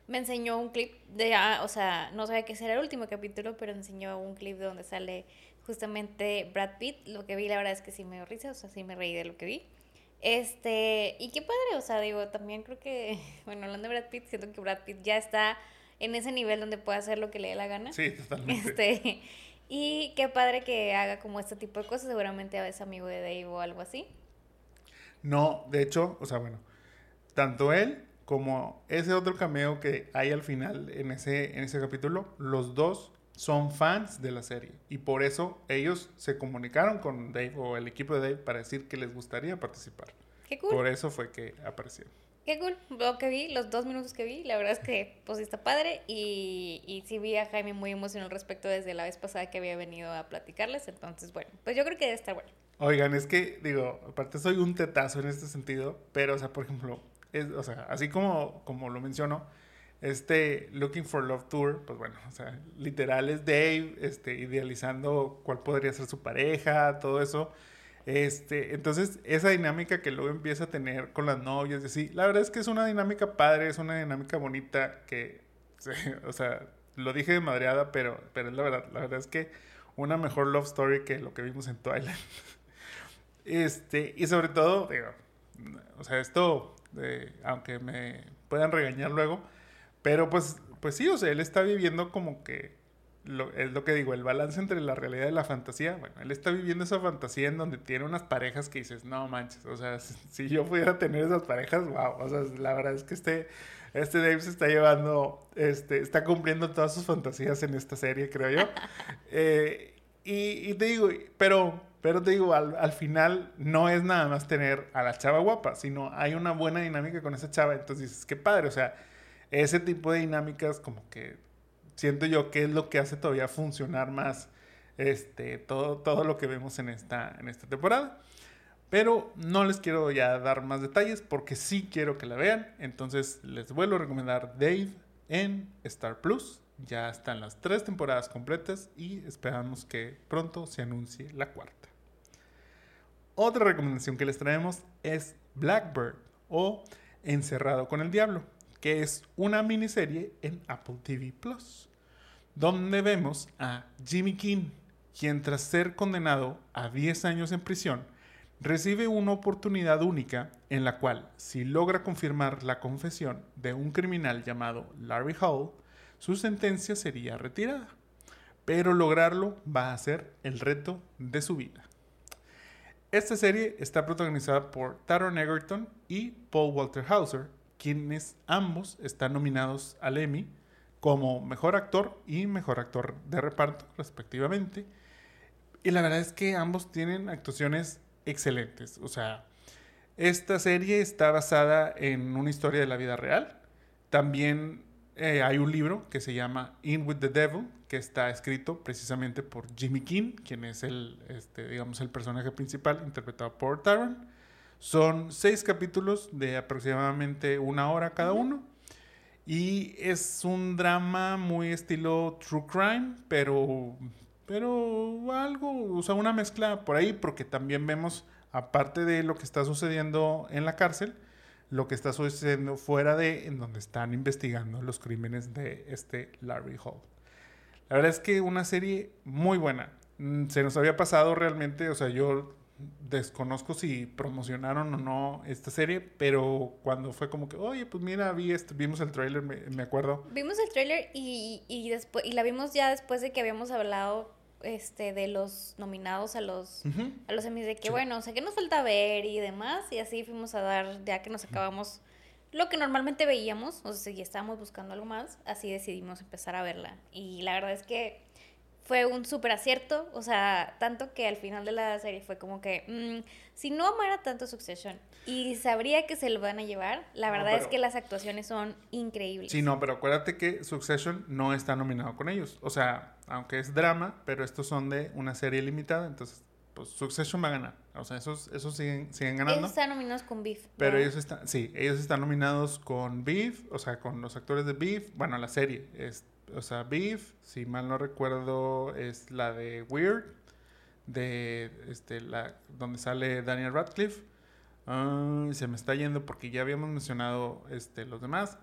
me enseñó un clip de, ah, o sea, no sabía que era el último capítulo, pero enseñó un clip de donde sale justamente Brad Pitt. Lo que vi, la verdad es que sí me dio risa, o sea, sí me reí de lo que vi. Este, y qué padre, o sea, digo, también creo que, bueno, hablando de Brad Pitt, siento que Brad Pitt ya está en ese nivel donde puede hacer lo que le dé la gana. Sí, totalmente. Este, y qué padre que haga como este tipo de cosas, seguramente a veces amigo de Dave o algo así. No, de hecho, o sea, bueno, tanto él como ese otro cameo que hay al final en ese, en ese capítulo, los dos son fans de la serie y por eso ellos se comunicaron con Dave o el equipo de Dave para decir que les gustaría participar. Qué cool. Por eso fue que aparecieron. Qué cool. Lo que vi, los dos minutos que vi, la verdad es que pues está padre y, y sí vi a Jaime muy emocionado al respecto desde la vez pasada que había venido a platicarles. Entonces, bueno, pues yo creo que debe estar bueno. Oigan, es que, digo, aparte soy un tetazo en este sentido, pero, o sea, por ejemplo, es, o sea, así como, como lo menciono, este Looking for Love Tour, pues bueno, o sea, literal es Dave este, idealizando cuál podría ser su pareja, todo eso. Este, entonces, esa dinámica que luego empieza a tener con las novias y así, la verdad es que es una dinámica padre, es una dinámica bonita que, o sea, lo dije de madreada, pero, pero es la verdad, la verdad es que una mejor love story que lo que vimos en Twilight. Este, y sobre todo, digo, o sea, esto, eh, aunque me puedan regañar luego, pero pues, pues sí, o sea, él está viviendo como que, lo, es lo que digo, el balance entre la realidad y la fantasía. Bueno, él está viviendo esa fantasía en donde tiene unas parejas que dices, no manches, o sea, si, yo pudiera tener esas parejas, wow, o sea, la verdad es que este, este Dave se está llevando, este, está cumpliendo todas sus fantasías en esta serie, creo yo. Eh, y, y te digo, pero pero te digo, al, al, final no es nada más tener a la chava guapa, sino hay una buena dinámica con esa chava. Entonces dices, qué padre. O sea, ese tipo de dinámicas como que siento yo que es lo que hace todavía funcionar más este, todo, todo lo que vemos en esta, en esta temporada. Pero no les quiero ya dar más detalles porque sí quiero que la vean. Entonces les vuelvo a recomendar Dave en Star Plus. Ya están las tres temporadas completas y esperamos que pronto se anuncie la cuarta. Otra recomendación que les traemos es Blackbird o Encerrado con el Diablo, que es una miniserie en Apple TV Plus, donde vemos a Jimmy King, quien tras ser condenado a 10 años en prisión, recibe una oportunidad única en la cual, si logra confirmar la confesión de un criminal llamado Larry Hall, su sentencia sería retirada. Pero lograrlo va a ser el reto de su vida. Esta serie está protagonizada por Taron Egerton y Paul Walter Hauser, quienes ambos están nominados al Emmy como mejor actor y mejor actor de reparto, respectivamente. Y la verdad es que ambos tienen actuaciones excelentes. O sea, esta serie está basada en una historia de la vida real. También eh, hay un libro que se llama In with the Devil, que está escrito precisamente por Jimmy King, quien es el, este, digamos, el personaje principal, interpretado por Taron. Son seis capítulos de aproximadamente una hora cada uno. Y es un drama muy estilo true crime, pero, pero algo, o sea, una mezcla por ahí, porque también vemos, aparte de lo que está sucediendo en la cárcel, lo que está sucediendo fuera de en donde están investigando los crímenes de este Larry Hall. La verdad es que una serie muy buena. Mm, se nos había pasado realmente, o sea, yo desconozco si promocionaron o no esta serie, pero cuando fue como que, oye, pues mira, vi esto, vimos el tráiler, me, me, acuerdo. Vimos el tráiler y, y, después, y la vimos ya después de que habíamos hablado este, de los nominados a los, a los Emmys, de que bueno, o sea, que nos falta ver y demás, y así fuimos a dar, ya que nos acabamos lo que normalmente veíamos, o sea, si estábamos buscando algo más, así decidimos empezar a verla. Y la verdad es que fue un súper acierto, o sea, tanto que al final de la serie fue como que, mm, si no amara tanto Succession y sabría que se lo van a llevar, la verdad es que las actuaciones son increíbles. Sí, no, pero acuérdate que Succession no está nominado con ellos, o sea, aunque es drama, pero estos son de una serie limitada, entonces pues Succession va a ganar. O sea, esos, esos siguen, siguen ganando. Ellos están nominados con Beef. Pero ellos están, sí, ellos están nominados con Beef, o sea, con los actores de Beef. Bueno, la serie es o sea, Beef, si mal no recuerdo, es la de Weird, de este, la, donde sale Daniel Radcliffe. se me está yendo porque ya habíamos mencionado este, los demás.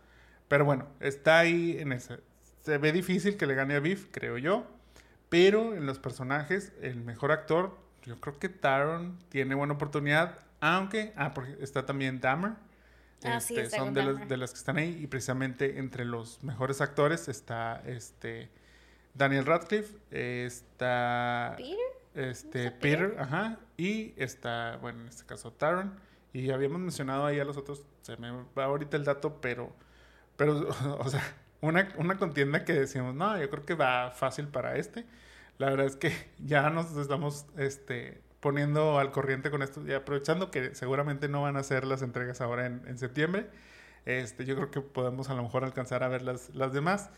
pero bueno, está ahí en ese. Se ve difícil que le gane a Beef, creo yo. Pero en los personajes, el mejor actor, yo creo que Taron tiene buena oportunidad. Aunque, ah, porque está también Dahmer. Ah, Este, son de, las que están ahí. Y precisamente entre los mejores actores está este Daniel Radcliffe, está Peter. este ¿Está Peter, ajá, y está, bueno, en este caso Taron. Y habíamos mencionado ahí a los otros, se me va ahorita el dato, pero, pero, o sea, una, una contienda que decimos, no, yo creo que va fácil para este. La verdad es que ya nos estamos este, poniendo al corriente con esto y aprovechando que seguramente no van a ser las entregas ahora en, en septiembre. Este, yo creo que podemos a lo mejor alcanzar a ver las, las demás.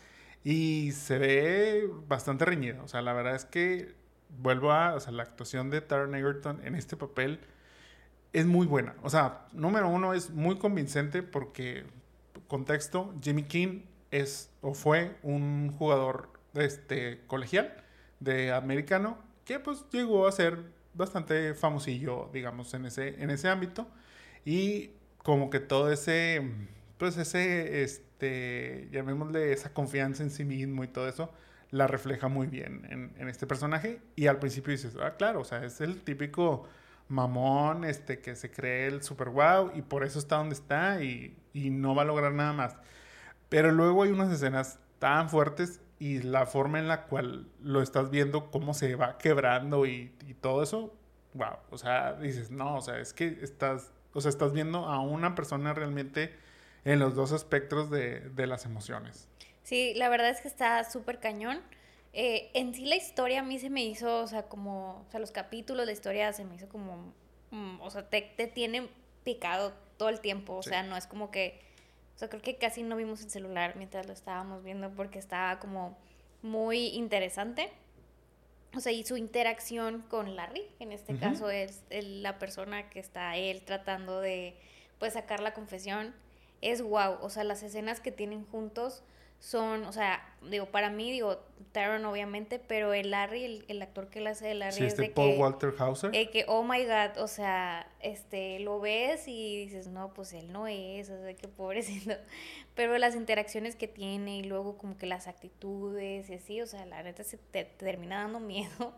Y se ve bastante reñido. O sea, la verdad es que vuelvo a, o sea, la actuación de Taron Egerton en este papel es muy buena. O sea, número uno es muy convincente porque, contexto, Jimmy King es o fue un jugador este, colegial de americano que pues llegó a ser bastante famosillo, digamos, en ese, en ese ámbito. Y como que todo ese, pues ese, este, llamémosle esa confianza en sí mismo y todo eso, la refleja muy bien en, este personaje. Y al principio dices, ah, claro, o sea, es el típico mamón, este, que se cree el super wow y por eso está donde está y, y no va a lograr nada más. Pero luego hay unas escenas tan fuertes y la forma en la cual lo estás viendo, cómo se va quebrando y, y todo eso, wow. O sea, dices, no, o sea, es que estás, o sea, estás viendo a una persona realmente en los dos espectros de, de las emociones. Sí, la verdad es que está súper cañón. Eh, en sí la historia a mí se me hizo, o sea, como, o sea, los capítulos, la historia se me hizo como, mm, o sea, te, te tiene picado todo el tiempo, o Sí. sea, no es como que, sea, creo que casi no vimos el celular mientras lo estábamos viendo porque estaba como muy interesante. O sea, y su interacción con Larry, en este caso es el- la persona que está él tratando de, pues, sacar la confesión, es wow. O sea, las escenas que tienen juntos son, o sea, digo, para mí, digo, Taron obviamente, pero el Larry, el, el actor que le hace de Larry Sí, es este de Paul que, Walter Hauser. eh, que, oh my god, o sea, este, lo ves y dices, no, pues él no es, o sea, qué pobrecito. Pero las interacciones que tiene y luego como que las actitudes y así, o sea, la neta se te, te termina dando miedo.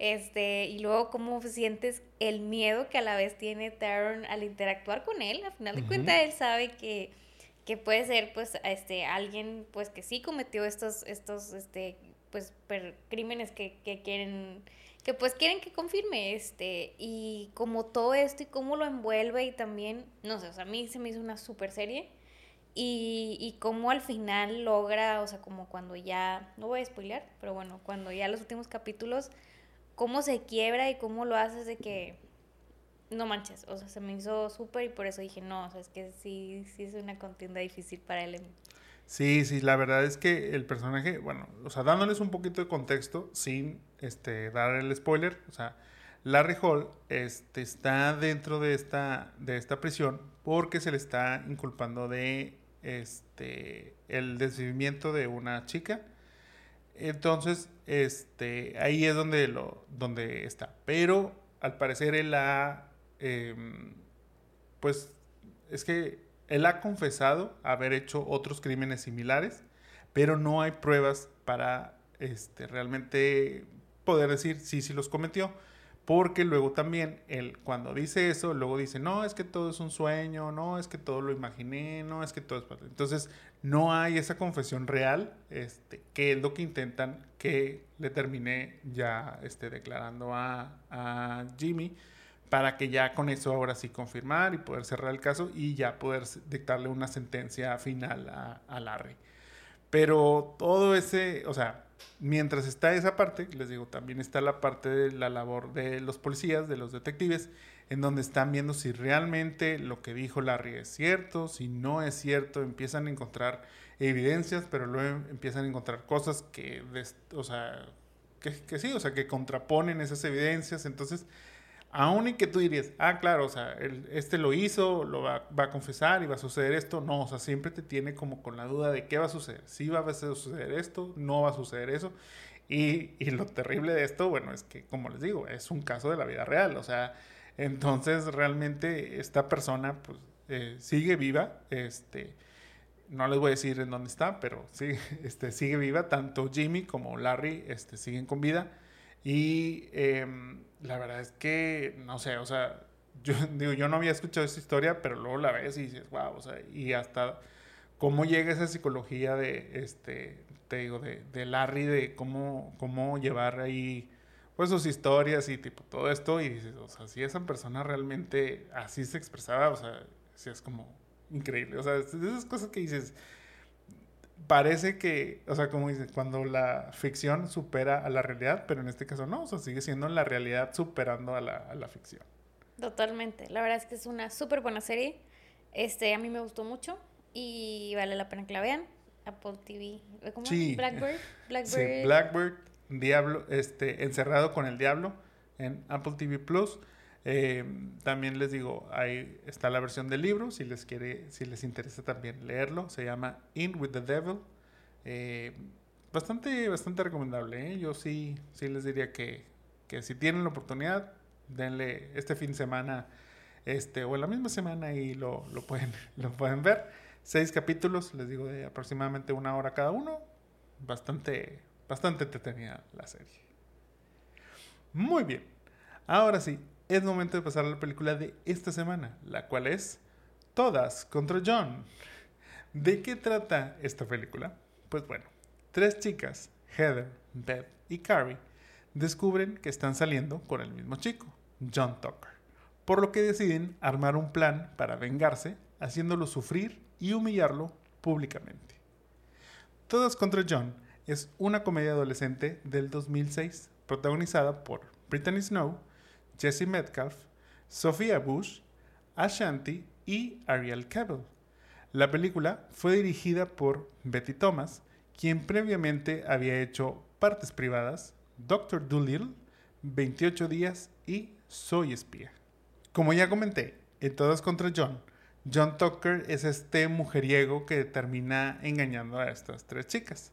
Este, y luego cómo sientes el miedo que a la vez tiene Taron al interactuar con él. Al final de Ujú. cuentas, él sabe que, que puede ser, pues, este, alguien, pues, que sí cometió estos, estos, este, pues, crímenes que, que quieren que pues quieren que confirme este y como todo esto y cómo lo envuelve y también no sé o sea a mí se me hizo una super serie y, y cómo al final logra o sea como cuando ya no voy a spoilear pero bueno cuando ya los últimos capítulos cómo se quiebra y cómo lo haces de que no manches o sea se me hizo súper y por eso dije no o sea es que sí sí es una contienda difícil para él Sí, sí, la verdad es que el personaje, bueno, o sea, dándoles un poquito de contexto sin este, dar el spoiler, o sea, Larry Hall este, está dentro de esta, de esta prisión porque se le está inculpando de este, el desvivimiento de una chica. Entonces, este, ahí es donde, lo, donde está. Pero al parecer él ha, em, pues, es que él ha confesado haber hecho otros crímenes similares, pero no hay pruebas para este, realmente poder decir sí, sí los cometió. Porque luego también, él cuando dice eso, luego dice, no, es que todo es un sueño, no, es que todo lo imaginé, no, es que todo es... Entonces, no hay esa confesión real, este, que es lo que intentan que le termine ya este, declarando a, a Jimmy para que ya con eso ahora sí confirmar y poder cerrar el caso y ya poder dictarle una sentencia final a, Larry. Pero todo ese, o sea, mientras está esa parte, les digo, también está la parte de la labor de los policías, de los detectives, en donde están viendo si realmente lo que dijo Larry es cierto, si no es cierto, empiezan a encontrar evidencias, pero luego empiezan a encontrar cosas que, o sea, que sí, o sea, que contraponen esas evidencias, entonces aún y que tú dirías, ah, claro, o sea, este lo hizo, lo va, a confesar y va a suceder esto, no, o sea, siempre te tiene como con la duda de qué va a suceder, si va a suceder esto, no va a suceder eso. Y, y lo terrible de esto, bueno, es que, como les digo, es un caso de la vida real, o sea, entonces realmente esta persona, pues, eh, sigue viva, este, no les voy a decir en dónde está, pero sí, este, sigue viva. Tanto Jimmy como Larry este, siguen con vida. Y em, la verdad es que, no sé, o sea, yo digo, yo no había escuchado esta historia, pero luego la ves y dices, wow, o sea, y hasta cómo llega esa psicología de, este, te digo, de, de Larry, de cómo, cómo llevar ahí, pues sus historias y tipo todo esto, y dices, o sea, si esa persona realmente así se expresaba, o sea, si es como increíble, o sea, esas cosas que dices, parece que, o sea, como dices, cuando la ficción supera a la realidad, pero en este caso no, o sea, sigue siendo la realidad superando a la, a la ficción. Totalmente, la verdad es que es una súper buena serie, este, a mí me gustó mucho y vale la pena que la vean. Apple TV, ¿cómo? Sí. Blackbird, Blackbird. Sí, Blackbird, Diablo, este, encerrado con el diablo en Apple TV Plus. Eh, también les digo, ahí está la versión del libro, si les quiere, si les interesa también leerlo, se llama In with the Devil. Eh, bastante, bastante recomendable, ¿eh? yo sí, sí les diría que, que si tienen la oportunidad, denle este fin de semana, este, o la misma semana y lo, lo pueden, lo pueden ver. Seis capítulos, les digo, de aproximadamente una hora cada uno. Bastante, bastante entretenida la serie. Muy bien. Ahora sí, es momento de pasar a la película de esta semana, la cual es Todas contra John. ¿De qué trata esta película? Pues bueno, tres chicas, Heather, Beth y Carrie, descubren que están saliendo con el mismo chico, John Tucker, por lo que deciden armar un plan para vengarse, haciéndolo sufrir y humillarlo públicamente. Todas contra John es una comedia adolescente del 2006 protagonizada por Brittany Snow, Jesse Metcalf, Sophia Bush, Ashanti y Ariel Cabell. La película fue dirigida por Betty Thomas, quien previamente había hecho Partes Privadas, Doctor Dolittle, 28 días y Soy espía. Como ya comenté, en Todas contra John, John Tucker es este mujeriego que termina engañando a estas tres chicas.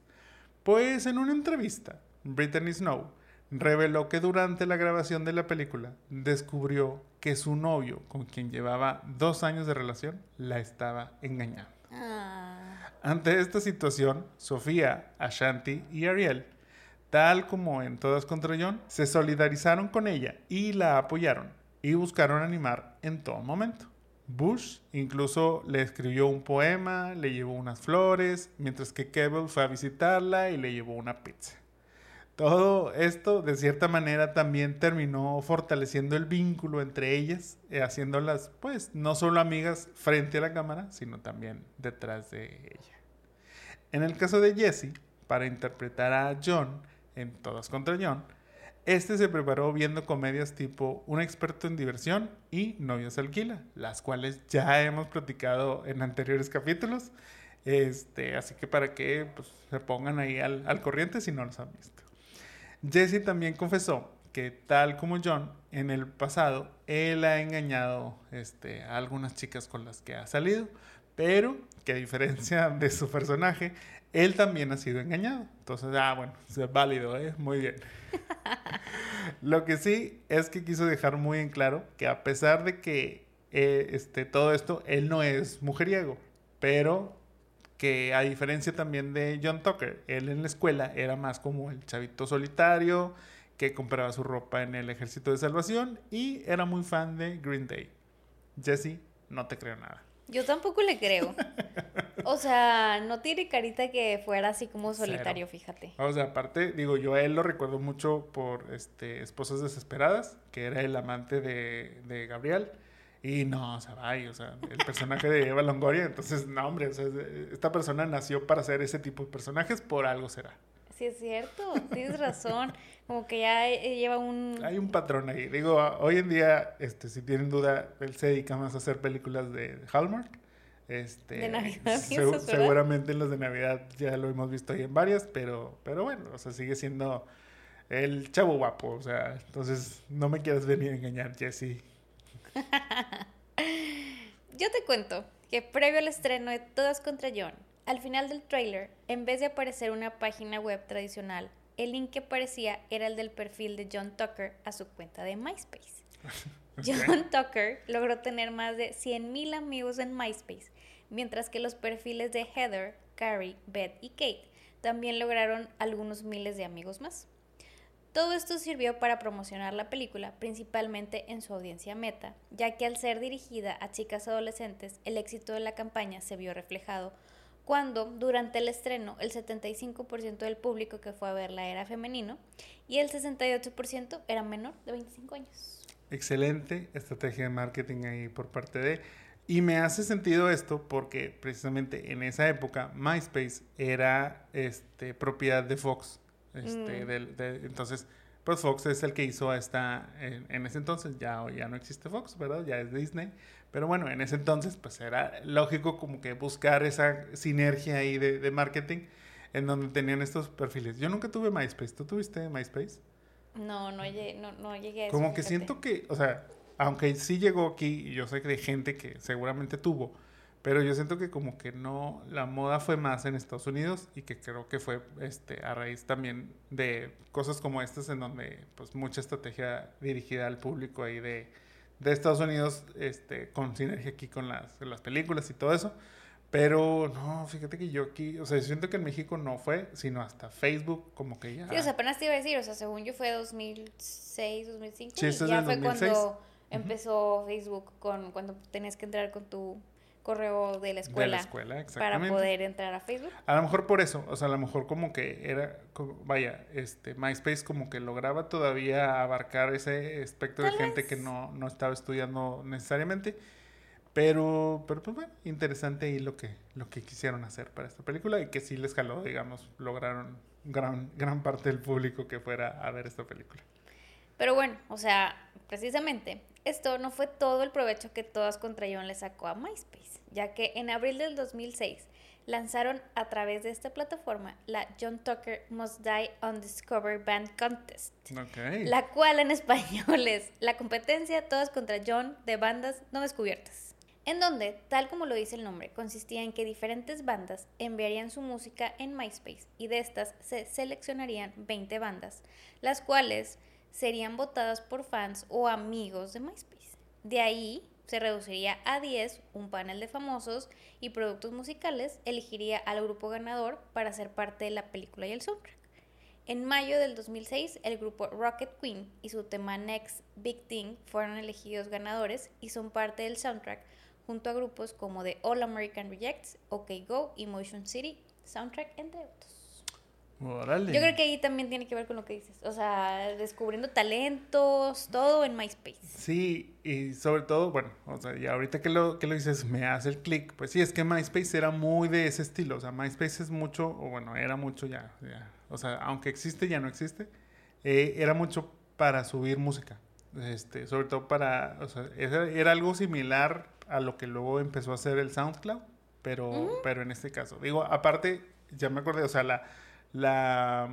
Pues en una entrevista, Brittany Snow reveló que durante la grabación de la película descubrió que su novio, con quien llevaba dos años de relación, la estaba engañando. Ah, Ante esta situación, Sofía, Ashanti y Ariel, tal como en Todas contra John, se solidarizaron con ella y la apoyaron y buscaron animar en todo momento. Bush incluso le escribió un poema, le llevó unas flores, mientras que Kevin fue a visitarla y le llevó una pizza. Todo esto, de cierta manera, también terminó fortaleciendo el vínculo entre ellas, eh, haciéndolas, pues, no solo amigas frente a la cámara, sino también detrás de ella. En el caso de Jesse, para interpretar a John en Todas contra John, este se preparó viendo comedias tipo Un experto en diversión y Novios alquila, las cuales ya hemos platicado en anteriores capítulos. Este, así que para que pues, se pongan ahí al, al corriente si no los han visto. Jesse también confesó que tal como John, en el pasado él ha engañado este, a algunas chicas con las que ha salido, pero que a diferencia de su personaje, él también ha sido engañado. Entonces, ah, bueno, es válido, ¿eh? Muy bien. Lo que sí es que quiso dejar muy en claro que a pesar de que eh, este, todo esto, él no es mujeriego, pero que a diferencia también de John Tucker, él en la escuela era más como el chavito solitario que compraba su ropa en el ejército de salvación y era muy fan de Green Day. Jesse, no te creo nada. yo tampoco le creo. O sea, no tiene carita que fuera así como solitario, fíjate. O sea, aparte, digo, yo a él lo recuerdo mucho por este, Esposas Desesperadas, que era el amante de, de Gabriel. Y no, o sea, vaya, o sea, el personaje de Eva Longoria, entonces, no, hombre, o sea, esta persona nació para hacer ese tipo de personajes, por algo será. Sí, es cierto, tienes razón. Como que ya eh, lleva un... Hay un patrón ahí. Digo, hoy en día, este, si tienen duda, él se dedica más a hacer películas de Hallmark. Este, De Navidad, se- seguramente en las de Navidad ya lo hemos visto ahí en varias, pero, pero bueno, o sea, sigue siendo el chavo guapo, o sea, entonces no me quieras venir a engañar, Jesse. Yo te cuento que previo al estreno de Todas contra John, al final del tráiler, en vez de aparecer una página web tradicional, el link que aparecía era el del perfil de John Tucker a su cuenta de MySpace. John Tucker logró tener más de 100.000 amigos en MySpace, mientras que los perfiles de Heather, Carrie, Beth y Kate también lograron algunos miles de amigos más. Todo esto sirvió para promocionar la película, principalmente en su audiencia meta, ya que al ser dirigida a chicas adolescentes, el éxito de la campaña se vio reflejado cuando durante el estreno el 75% del público que fue a verla era femenino y el 68% era menor de 25 años. Excelente estrategia de marketing ahí por parte de... Y me hace sentido esto porque precisamente en esa época MySpace era este, propiedad de Fox. Este, mm. entonces, pues Fox es el que hizo esta, en, en, ese entonces, ya, ya no existe Fox, ¿verdad? Ya es Disney. Pero bueno, en ese entonces, pues era lógico como que buscar esa sinergia ahí de, de marketing en donde tenían estos perfiles. Yo nunca tuve MySpace. ¿Tú tuviste MySpace? No, no llegué, no, no llegué a eso. Como que siento que, o sea, aunque sí llegó aquí, y yo sé que hay gente que seguramente tuvo, pero yo siento que como que no, la moda fue más en Estados Unidos y que creo que fue este, a raíz también de cosas como estas en donde pues mucha estrategia dirigida al público ahí de, de Estados Unidos este, con sinergia aquí con las, las películas y todo eso. Pero no, fíjate que yo aquí, o sea, yo siento que en México no fue, sino hasta Facebook como que ya... Sí, o sea, apenas te iba a decir, o sea, según yo fue 2006, 2005. Sí, y ya fue cuando empezó Facebook con cuando tenías que entrar con tu correo de la escuela, para poder entrar a Facebook. A lo mejor por eso, o sea, a lo mejor como que era, vaya, este, MySpace como que lograba todavía abarcar ese espectro de gente que no, no estaba estudiando necesariamente, pero, pero pues bueno, interesante ahí lo que, lo que quisieron hacer para esta película y que sí les jaló, digamos, lograron gran, gran parte del público que fuera a ver esta película. Pero bueno, o sea, precisamente esto no fue todo el provecho que Todas contra John le sacó a MySpace, ya que en abril del 2006 lanzaron a través de esta plataforma la John Tucker Must Die Undiscovered Band Contest, la cual en español es la competencia Todas contra John de bandas no descubiertas, en donde, tal como lo dice el nombre, consistía en que diferentes bandas enviarían su música en MySpace y de estas se seleccionarían 20 bandas, las cuales serían votadas por fans o amigos de MySpace. De ahí se reduciría a 10 un panel de famosos y productos musicales elegiría al grupo ganador para ser parte de la película y el soundtrack. En mayo del 2006, el grupo Rocket Queen y su tema Next Big Thing fueron elegidos ganadores y son parte del soundtrack junto a grupos como The All American Rejects, OK Go y Motion City Soundtrack, entre otros. Yo creo que ahí también tiene que ver con lo que dices. O sea, descubriendo talentos, todo en MySpace. Sí, y sobre todo, bueno, o sea, y ahorita que lo, que lo dices, me hace el clic. Pues sí, es que MySpace era muy de ese estilo. O sea, MySpace es mucho, o bueno, era mucho ya. o sea, aunque existe, ya no existe. Eh, era mucho para subir música. Este, sobre todo para, o sea, era, algo similar a lo que luego empezó a hacer el SoundCloud, pero, pero en este caso. Digo, aparte, ya me acordé, o sea, la la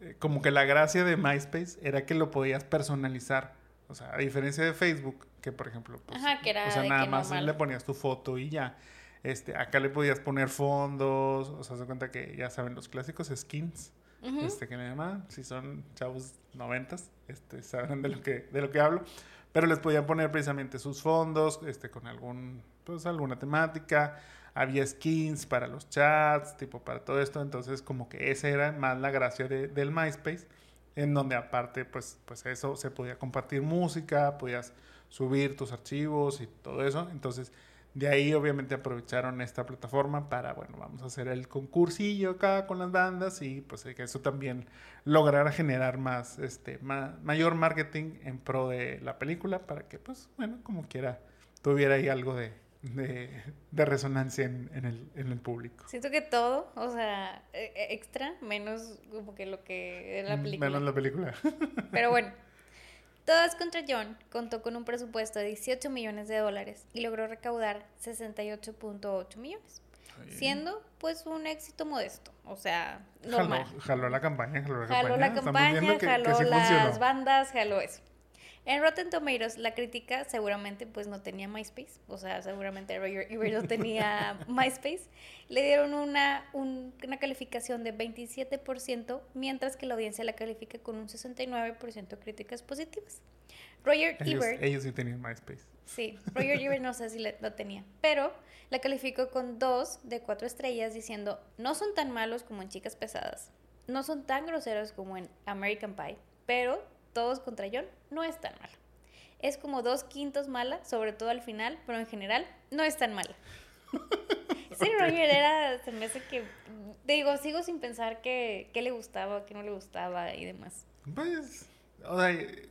eh, como que la gracia de MySpace era que lo podías personalizar. O sea, a diferencia de Facebook, que por ejemplo, pues, o sea, nada más le ponías tu foto y ya. Este, acá le podías poner fondos, o sea, se cuenta que ya saben los clásicos skins, este que le llaman, si son chavos noventas, este, saben de lo que, de lo que hablo, pero les podían poner precisamente sus fondos, este, con algún, pues alguna temática, había skins para los chats, tipo para todo esto, entonces como que esa era más la gracia de, del MySpace, en donde aparte pues, pues eso se podía compartir música, podías subir tus archivos y todo eso, entonces de ahí obviamente aprovecharon esta plataforma para, bueno, vamos a hacer el concursillo acá con las bandas y pues que eso también lograra generar más, este, mayor marketing en pro de la película para que pues, bueno, como quiera, tuviera ahí algo de, de, de resonancia en, en, el, en, el, público. Siento que todo, o sea, e, e, extra, menos como que lo que la mm, película. Menos la película. Pero bueno, Todas contra John contó con un presupuesto de 18 millones de dólares y logró recaudar 68.8 millones. Siendo pues un éxito modesto, o sea, normal. Jaló, la campaña, jaló la jaló campaña. La campaña jaló las bandas, jaló eso. En Rotten Tomatoes, la crítica seguramente pues no tenía MySpace, o sea, seguramente Roger Ebert no tenía MySpace. Le dieron una, una calificación de 27%, mientras que la audiencia la califica con un 69% de críticas positivas. Roger Ellos, Ebert. ellos sí tenían MySpace. Sí, Roger Ebert no sé si le- lo tenía, pero la calificó con dos de cuatro estrellas diciendo, no son tan malos como en Chicas Pesadas, no son tan groseros como en American Pie, pero todos contra John no es tan mala. Es como dos quintos mala, sobre todo al final, pero en general no es tan mala. Sí, Roger era, se me hace que, te digo, sigo sin pensar que, qué le gustaba, qué no le gustaba y demás. Pues, o sea, eh,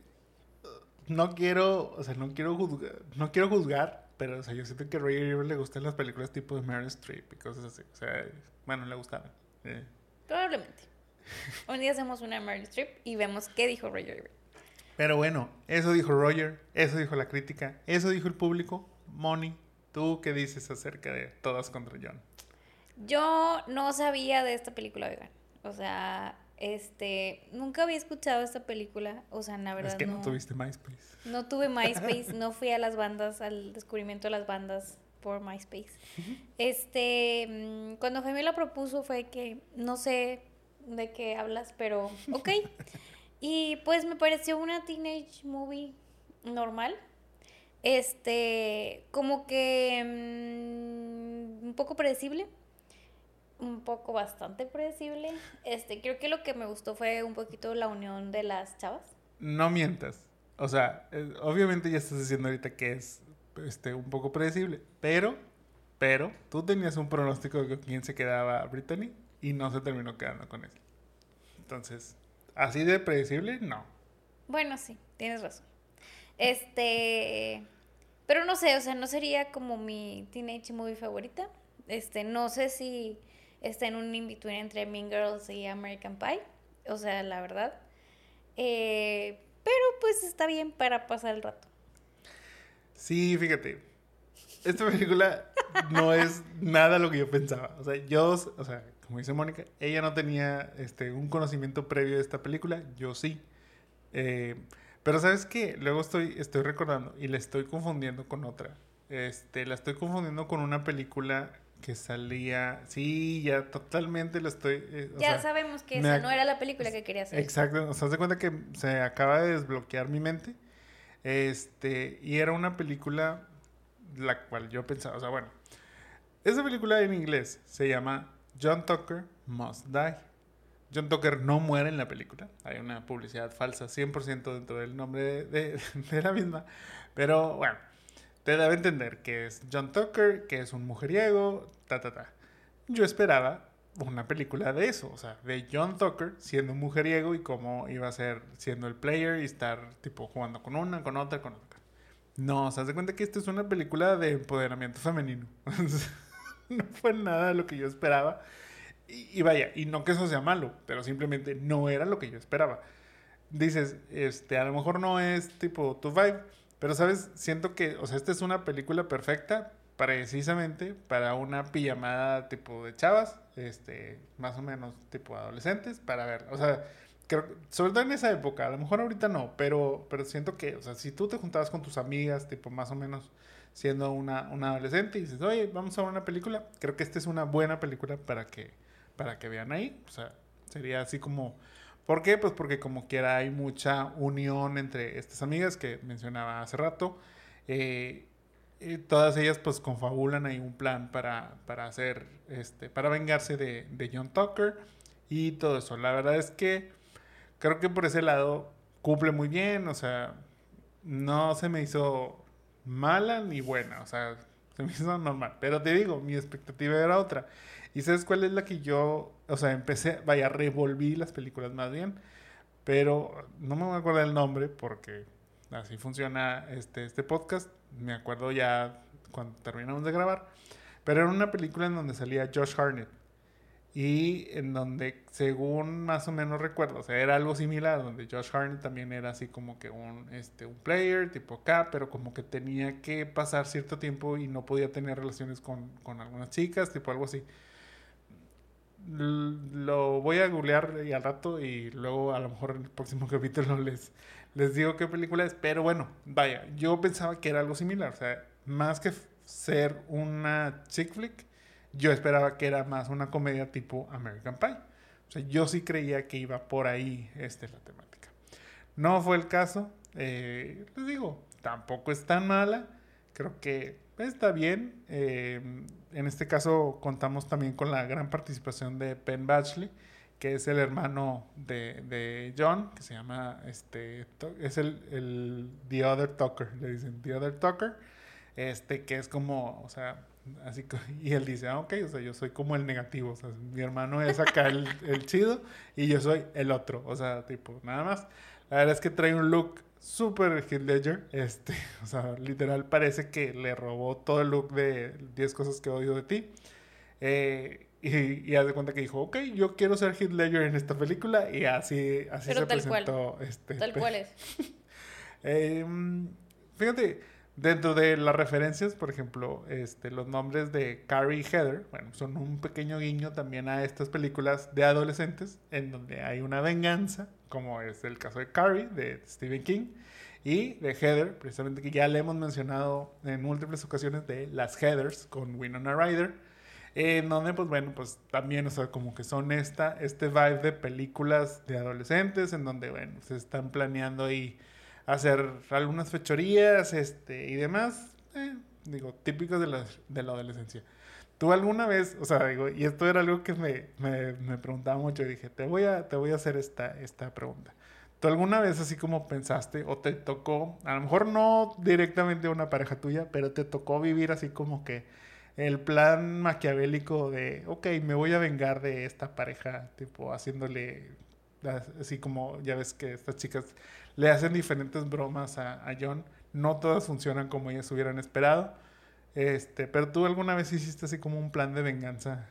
no quiero, o sea, no quiero juzgar, no quiero juzgar, pero, o sea, yo siento que a Roger Ebert le gustan las películas tipo de Meryl Streep y cosas así. O sea, bueno, le gustaban. Eh, Probablemente. Un día hacemos una Meryl Streep y vemos qué dijo Roger Ebert. Pero bueno, eso dijo Roger, eso dijo la crítica, eso dijo el público. Moni, ¿tú qué dices acerca de Todas contra John? Yo no sabía de esta película, oigan. O sea, este, nunca había escuchado esta película. O sea, la verdad es que no, no, tuviste MySpace. no tuve MySpace, no fui a las bandas, al descubrimiento de las bandas por MySpace. Este, mm, cuando Jaime la propuso fue que no sé de qué hablas, pero ok. Y pues me pareció una teenage movie normal. Este, como que mm, un poco predecible. Un poco bastante predecible. Este, creo que lo que me gustó fue un poquito la unión de las chavas. No mientas. O sea, eh, obviamente ya estás diciendo ahorita que es este, un poco predecible, pero, pero, tú tenías un pronóstico de quién se quedaba Brittany y no se terminó quedando con él. Entonces, así de predecible, no. Bueno, sí, tienes razón. Este, pero no sé, o sea, no sería como mi teenage movie favorita. Este, no sé si está en un in-between entre Mean Girls y American Pie. O sea, la verdad. Eh, pero pues está bien para pasar el rato. Sí, fíjate. Esta película no es nada lo que yo pensaba. O sea, yo, o sea, como dice Mónica, ella no tenía este, un conocimiento previo de esta película, yo sí. Eh, pero sabes qué, luego estoy, estoy recordando y la estoy confundiendo con otra. Este, la estoy confundiendo con una película que salía. Sí, ya totalmente la estoy. eh, o ya sea, sabemos que esa no era la película que quería hacer. Exacto, o sea, de cuenta que se acaba de desbloquear mi mente. Este, y era una película la cual yo pensaba, o sea, bueno, esa película en inglés se llama John Tucker Must Die. John Tucker no muere en la película, hay una publicidad falsa 100% dentro del nombre de, la misma, pero bueno, te debe entender que es John Tucker, que es un mujeriego, ta, ta, ta. Yo esperaba una película de eso, o sea, de John Tucker siendo un mujeriego y cómo iba a ser siendo el player y estar tipo jugando con una, con otra, con otra. No, se cuenta que esta es una película de empoderamiento femenino. no fue nada lo que yo esperaba. Y, y vaya, y no que eso sea malo, pero simplemente no era lo que yo esperaba. Dices, este, a lo mejor no es tipo tu vibe, pero sabes, siento que, o sea, esta es una película perfecta precisamente para una pijamada tipo de chavas, este, más o menos tipo adolescentes, para ver, o sea, creo, sobre todo en esa época, a lo mejor ahorita no, pero, pero siento que, o sea, si tú te juntabas con tus amigas, tipo más o menos siendo una, una adolescente y dices, oye, vamos a ver una película, creo que esta es una buena película para que, para que vean ahí, o sea, sería así como... ¿Por qué? Pues porque como quiera hay mucha unión entre estas amigas que mencionaba hace rato. Eh, todas ellas pues confabulan ahí un plan para, para hacer, este, para vengarse de, de John Tucker y todo eso. La verdad es que creo que por ese lado cumple muy bien, o sea, no se me hizo mala ni buena, o sea, se me hizo normal. Pero te digo, mi expectativa era otra. ¿Y sabes cuál es la que yo, o sea, empecé, vaya, revolví las películas más bien, pero no me voy a acordar el nombre porque así funciona este, este podcast. Me acuerdo ya cuando terminamos de grabar. Pero era una película en donde salía Josh Hartnett. Y en donde, según más o menos recuerdo, o sea, era algo similar, donde Josh Hartnett también era así como que un, este, un player, tipo acá, pero como que tenía que pasar cierto tiempo y no podía tener relaciones con, con algunas chicas, tipo algo así. Lo voy a googlear y al rato y luego a lo mejor en el próximo capítulo les, les digo qué película es. Pero bueno, vaya, yo pensaba que era algo similar. O sea, más que ser una chick flick, yo esperaba que era más una comedia tipo American Pie. O sea, yo sí creía que iba por ahí este, la temática. No fue el caso. eh, les digo, tampoco es tan mala. Creo que está bien. Eh, en este caso contamos también con la gran participación de Penn Badgley, que es el hermano de, de John, que se llama, este, es el, el The Other Tucker, le dicen The Other Tucker, este, que es como, o sea, así que, y él dice, ah, ok, o sea, yo soy como el negativo, o sea, mi hermano es acá el, el chido y yo soy el otro, o sea, tipo, nada más. La verdad es que trae un look súper Heath Ledger. Este, o sea, literal parece que le robó todo el look de 10 cosas que odio de ti. Eh, y, y haz de cuenta que dijo, ok, yo quiero ser Heath Ledger en esta película. Y así, así Pero se tal presentó. cual. Este, Tal cual es. Em, fíjate, dentro de las referencias, por ejemplo, este, los nombres de Carrie y Heather, bueno, son un pequeño guiño también a estas películas de adolescentes en donde hay una venganza, como es el caso de Carrie, de Stephen King, y de Heather, precisamente que ya le hemos mencionado en múltiples ocasiones de las Heathers con Winona Ryder, en donde pues bueno, pues también, o sea, como que son esta, este vibe de películas de adolescentes, en donde, bueno, se están planeando ahí hacer algunas fechorías este, y demás, eh, digo, típicos de la, de la adolescencia. ¿Tú alguna vez, o sea, digo, y esto era algo que me, me, me preguntaba mucho, y dije, te voy a, te voy a hacer esta, esta pregunta. ¿Tú alguna vez así como pensaste o te tocó, a lo mejor no directamente una pareja tuya, pero te tocó vivir así como que el plan maquiavélico de, ok, me voy a vengar de esta pareja, tipo haciéndole, así como ya ves que estas chicas le hacen diferentes bromas a, John, no todas funcionan como ellas hubieran esperado, este, pero tú alguna vez hiciste así como un plan de venganza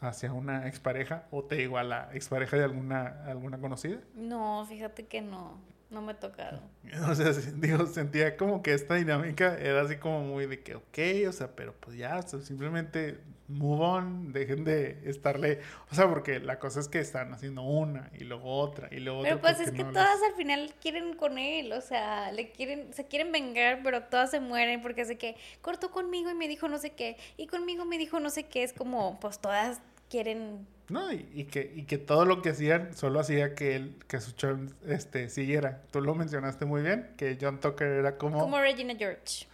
hacia una expareja o te digo a la expareja de alguna, alguna conocida? No, fíjate que no. No me ha tocado. O sea, digo, sentía como que esta dinámica era así como muy de que, ok, o sea, pero pues ya, o sea, simplemente move on, dejen de estarle, o sea, porque la cosa es que están haciendo una y luego otra y luego Pero otra. pues es que no todas les- al final quieren con él, o sea, le quieren, se quieren vengar, pero todas se mueren porque sé que cortó conmigo y me dijo no sé qué, y conmigo me dijo no sé qué, es como, pues todas quieren, No, y, y que, y que todo lo que hacían solo hacía que, él, que su churn este, siguiera. Tú lo mencionaste muy bien, que John Tucker era como... como Regina George.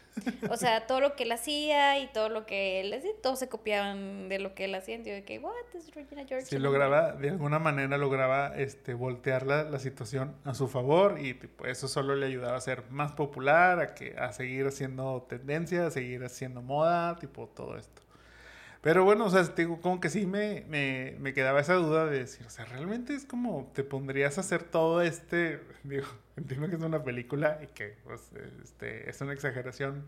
O sea, todo lo que él hacía y todo lo que él hacía, todos se copiaban de lo que él hacía. Y de que, what, es Regina George. Sí, lograba, de alguna manera lograba este, voltear la, la situación a su favor y tipo, eso solo le ayudaba a ser más popular, a, que, a seguir haciendo tendencia, a seguir haciendo moda, tipo todo esto. Pero bueno, o sea, te digo, como que sí me, me, me quedaba esa duda de decir, o sea, realmente es como te pondrías a hacer todo este, digo, entiendo que es una película y que pues, este, es una exageración,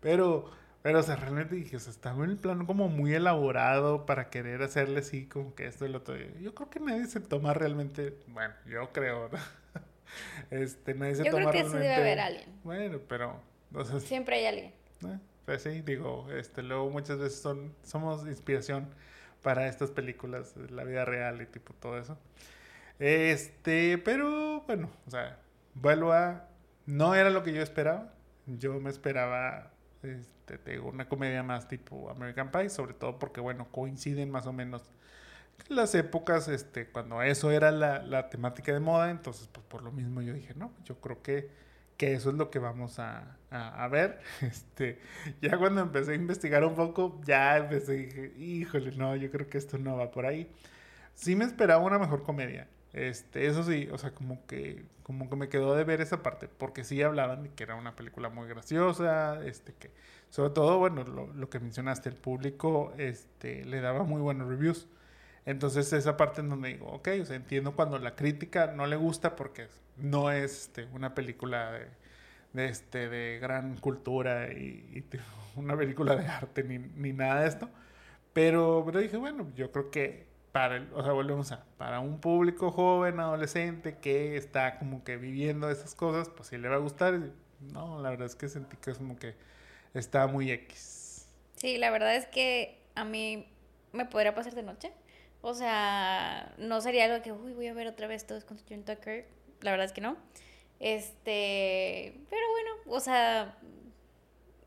pero, pero, o sea, realmente dije, o sea, estaba en el plano como muy elaborado para querer hacerle así como que esto y lo otro. Yo creo que nadie se toma realmente, bueno, yo creo, ¿no? Este, nadie se Yo toma creo que sí debe haber alguien. Bueno, pero, o sea, Siempre hay alguien. eh, Pues sí, digo, este, luego muchas veces son, somos inspiración para estas películas, la vida real y tipo todo eso. Este, pero bueno, o sea, vuelvo a, no era lo que yo esperaba. Yo me esperaba, este, una comedia más tipo American Pie, sobre todo porque, bueno, coinciden más o menos las épocas, este, cuando eso era la, la temática de moda, entonces, pues por lo mismo yo dije, no, yo creo que que eso es lo que vamos a, a, ver. Este, ya cuando empecé a investigar un poco, ya empecé, dije, híjole, no, yo creo que esto no va por ahí. Sí me esperaba una mejor comedia. Este, eso sí, o sea, como que, como que me quedó de ver esa parte, porque sí hablaban de que era una película muy graciosa, este, que, sobre todo, bueno, lo, lo que mencionaste, el público, este, le daba muy buenos reviews. Entonces esa parte en donde digo, ok, o sea, entiendo cuando la crítica no le gusta porque no es este, una película de, este, de gran cultura y, una película de arte ni, ni nada de esto. Pero, pero dije, bueno, yo creo que para el, o sea, volvemos a, para un público joven, adolescente que está como que viviendo esas cosas, pues sí le va a gustar. No, la verdad es que sentí que es como que está muy X. Sí, la verdad es que a mí me podría pasar de noche. O sea, no sería algo que, uy, voy a ver otra vez todos con John Tucker. La verdad es que no. Este, pero bueno, o sea,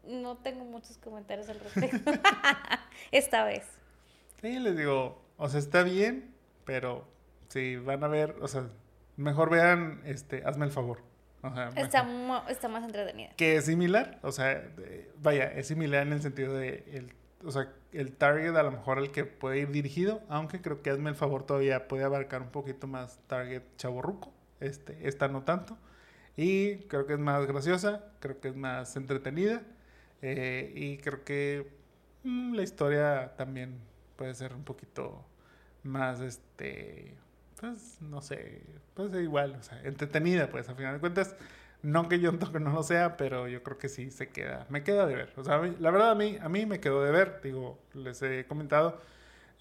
no tengo muchos comentarios al respecto. Esta vez. Sí, les digo, o sea, está bien, pero si van a ver, o sea, mejor vean, este, hazme el favor. O sea, Está, está más entretenida. Que es similar, o sea, de- vaya, es similar en el sentido de, el, o sea, el target a lo mejor al que puede ir dirigido, aunque creo que hazme el favor todavía puede abarcar un poquito más target chaborruco, este, esta no tanto, y creo que es más graciosa, creo que es más entretenida, eh, y creo que mm, la historia también puede ser un poquito más, este, pues, no sé, puede ser igual, entretenida, pues, a final de cuentas, no que Tucker no lo sea, pero yo creo que sí se queda, me queda de ver, o sea, la verdad a mí, a mí me quedó de ver, digo, les he comentado,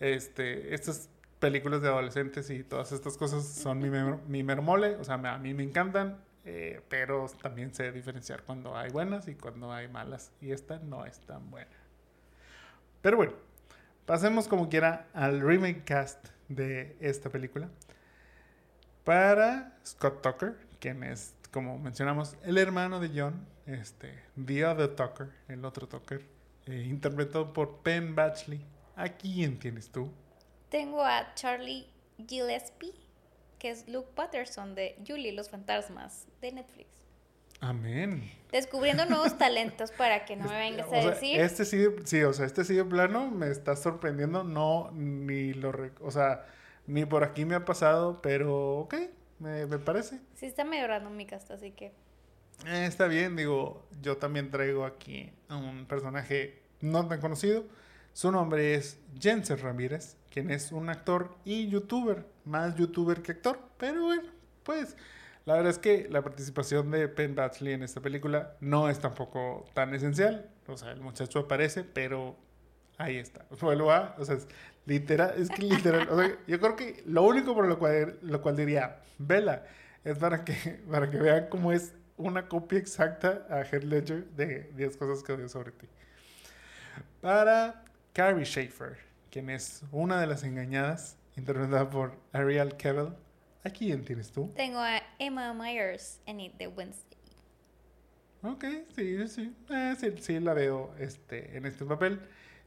este, estas películas de adolescentes y todas estas cosas son mi, mero- mi mero mole, o sea, a mí me encantan, eh, pero también sé diferenciar cuando hay buenas y cuando hay malas, y esta no es tan buena. Pero bueno, pasemos como quiera al remake cast de esta película. Para Scott Tucker, quien es, como mencionamos, el hermano de John, este, The Other Tucker, el otro Tucker, eh, interpretado por Penn Badgley. ¿A quién tienes tú? Tengo a Charlie Gillespie, que es Luke Patterson de Julie los fantasmas de Netflix. Amén. Descubriendo nuevos talentos para que no me vengas O a sea, decir. Este sí, sí, o sea, este sí de plano me está sorprendiendo. No, ni lo, o sea, ni por aquí me ha pasado, pero ok, me, me parece. Sí está medio random mi cast, así que... Eh, está bien, digo, yo también traigo aquí a un personaje no tan conocido. Su nombre es Jensen Ramírez, quien es un actor y youtuber, más youtuber que actor, pero bueno, pues la verdad es que la participación de Penn Badgley en esta película no es tampoco tan esencial, o sea, el muchacho aparece, pero ahí está. Vuelvo a, o sea, es literal, es que literal, o sea, yo creo que lo único por lo cual, lo cual diría, vela, es para que, para que vean cómo es una copia exacta a Heath Ledger de 10 cosas que odio sobre ti. Para Carrie Schaefer, quien es una de las engañadas, interpretada por Ariel Kebbel. ¿A quién tienes tú? Tengo a Emma Myers en It de Wednesday. Ok, sí, sí, eh, sí, sí la veo este, en este papel.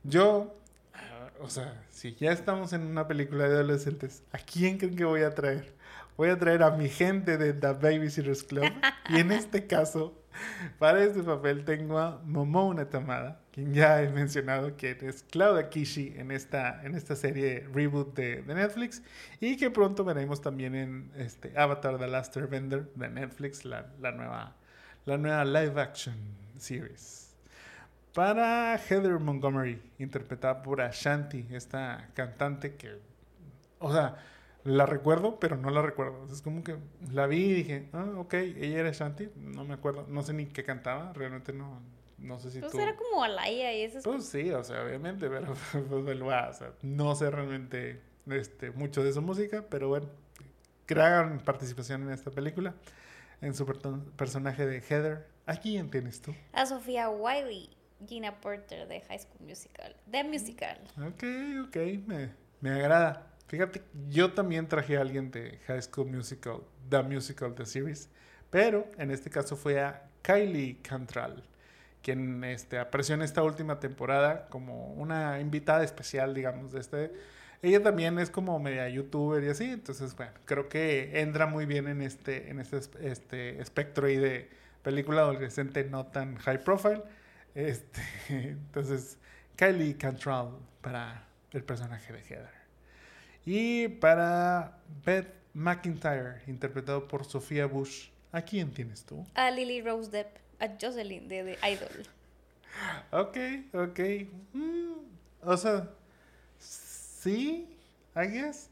Yo, ah, o sea, si ya estamos en una película de adolescentes, ¿a quién creen que voy a traer? Voy a traer a mi gente de The Babysitters Club. y en este caso, para este papel tengo a Momona Tamada, quien ya he mencionado, que es Claudia Kishi en esta, en esta serie reboot de, de Netflix. Y que pronto veremos también en este Avatar The Last Airbender de Netflix, la, la nueva la nueva live action series. Para Heather Montgomery, interpretada por Ashanti, esta cantante que, o sea, la recuerdo, pero no la recuerdo. Es como que la vi y dije, ah, ok, ella era Ashanti, no me acuerdo, no sé ni qué cantaba, realmente no, no sé si Pues tú... era como Alaya y esas Pues sí, o sea, obviamente, pero pues, o sea, no sé realmente este, mucho de su música, pero bueno, gran participación en esta película, en su per- personaje de Heather. ¿A quién tienes tú? A Sofía Wiley, Gina Porter de High School Musical. The Musical. Ok, ok, me, me agrada. Fíjate, yo también traje a alguien de High School Musical, The Musical, The Series, pero en este caso fue a Kylie Cantral, quien este, apareció en esta última temporada como una invitada especial, digamos, de este. Ella también es como media youtuber y así, entonces, bueno, creo que entra muy bien en este, en este, es- este espectro ahí de película adolescente no tan high profile. Este, entonces, Kylie Cantral para el personaje de Heather. Y para Beth McIntyre, interpretado por Sofía Bush. ¿A quién tienes tú? A Lily Rose Depp. A Jocelyn de The Idol. Ok, ok. Mm, o sea, sí, I guess.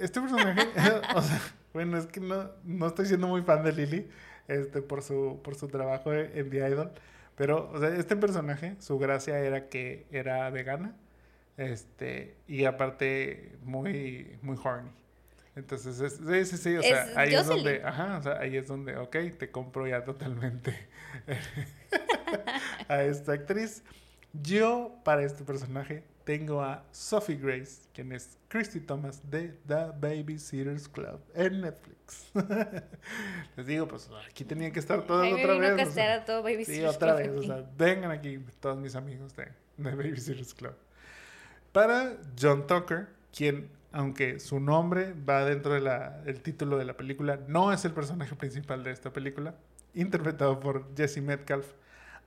Este personaje, o sea, bueno, es que no, no estoy siendo muy fan de Lily este, por, su, por su trabajo en The Idol. Pero, o sea, este personaje, su gracia era que era vegana. Este, y aparte, muy, muy horny. Entonces, es- sí, sí, sí, o sea, Es ahí es Jocelyn. donde, ajá, o sea, ahí es donde, ok, te compro ya totalmente a esta actriz. Yo, para este personaje, tengo a Sophie Grace, quien es Christy Thomas de The Babysitters Club en Netflix. Les digo, pues aquí tenían que estar todas otra vez. o castear sea, todo sí, otra vez. O sea, vengan aquí todos mis amigos de, de Babysitters Club. Para John Tucker, quien aunque su nombre va dentro del título de la película, no es el personaje principal de esta película, interpretado por Jesse Metcalf.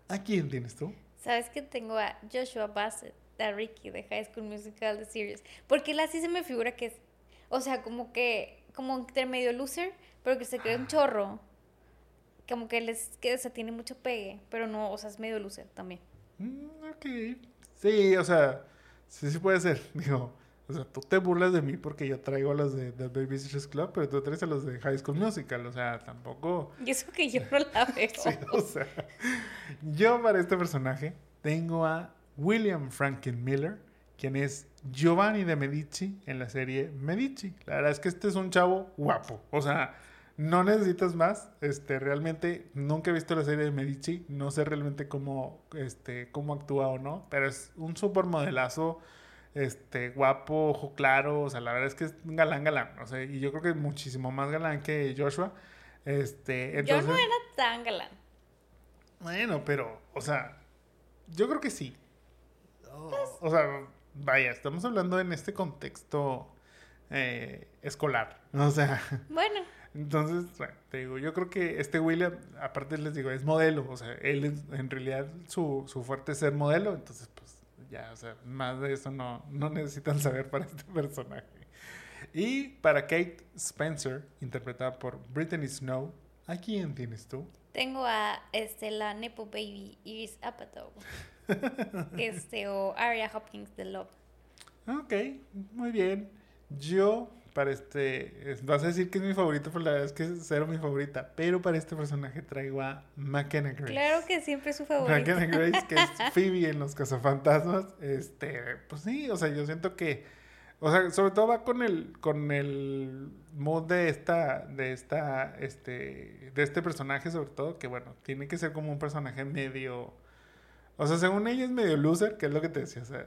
¿A quién tienes tú? Sabes que tengo a Joshua Bassett, a Ricky de High School Musical The Series, porque él así se me figura que es, o sea, como que, como intermedio loser, pero que se cree un chorro, como que les que o tiene mucho pegue, pero no, o sea, es medio loser también. Mm, ok, sí, o sea, sí, sí puede ser, digo, o sea, tú te burlas de mí porque yo traigo a los de The Babysitter's Club, pero tú traes a los de High School Musical. O sea, tampoco. Y eso que yo no la veo. sí, o sea, yo para este personaje tengo a William Franken Miller, quien es Giovanni de Medici en la serie Medici. La verdad es que este es un chavo guapo. O sea, no necesitas más. Este, realmente nunca he visto la serie de Medici. No sé realmente cómo, este, cómo actúa o no, pero es un súper modelazo este, guapo, ojo claro, o sea, la verdad es que es un galán, galán, o sea, y yo creo que es muchísimo más galán que Joshua. Este, entonces, yo no era tan galán. Bueno, pero, o sea, yo creo que sí. o sea, vaya, estamos hablando en este contexto eh, escolar, o sea. Bueno. Entonces, bueno, te digo, yo creo que este William, aparte les digo, es modelo, o sea, él en realidad su, su fuerte es ser modelo, entonces, pues, ya, o sea, más de eso no, no necesitan saber para este personaje. Y para Kate Spencer, interpretada por Brittany Snow, ¿a quién tienes tú? Tengo a este, la Nepo Baby Iris Apatow. este, o Aria Hopkins de Love. Ok, muy bien. Yo para este. Vas a decir que es mi favorito, pero la verdad es que es cero mi favorita. Pero para este personaje traigo a McKenna Grace. Claro que siempre es su favorito. McKenna Grace, que es Phoebe en Los Cazafantasmas. Este, pues sí, o sea, yo siento que. O sea, sobre todo va con el, con el mood de esta, de esta, este, de este personaje, sobre todo, que bueno, tiene que ser como un personaje medio o sea, según ella es medio loser, que es lo que te decía. O sea,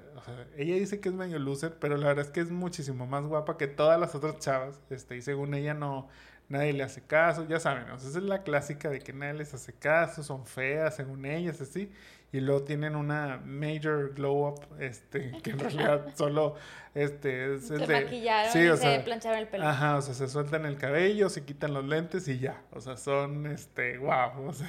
ella dice que es medio loser, pero la verdad es que es muchísimo más guapa que todas las otras chavas. Este, y según ella no, nadie le hace caso. Ya saben, o sea, esa es la clásica de que nadie les hace caso, son feas, según ellas, así. Y luego tienen una major glow up, este, que en realidad solo este, es el se de, maquillaron sí, o se plancharon el pelo. Ajá, o sea, se sueltan el cabello, se quitan los lentes y ya. O sea, son este, wow. O sea,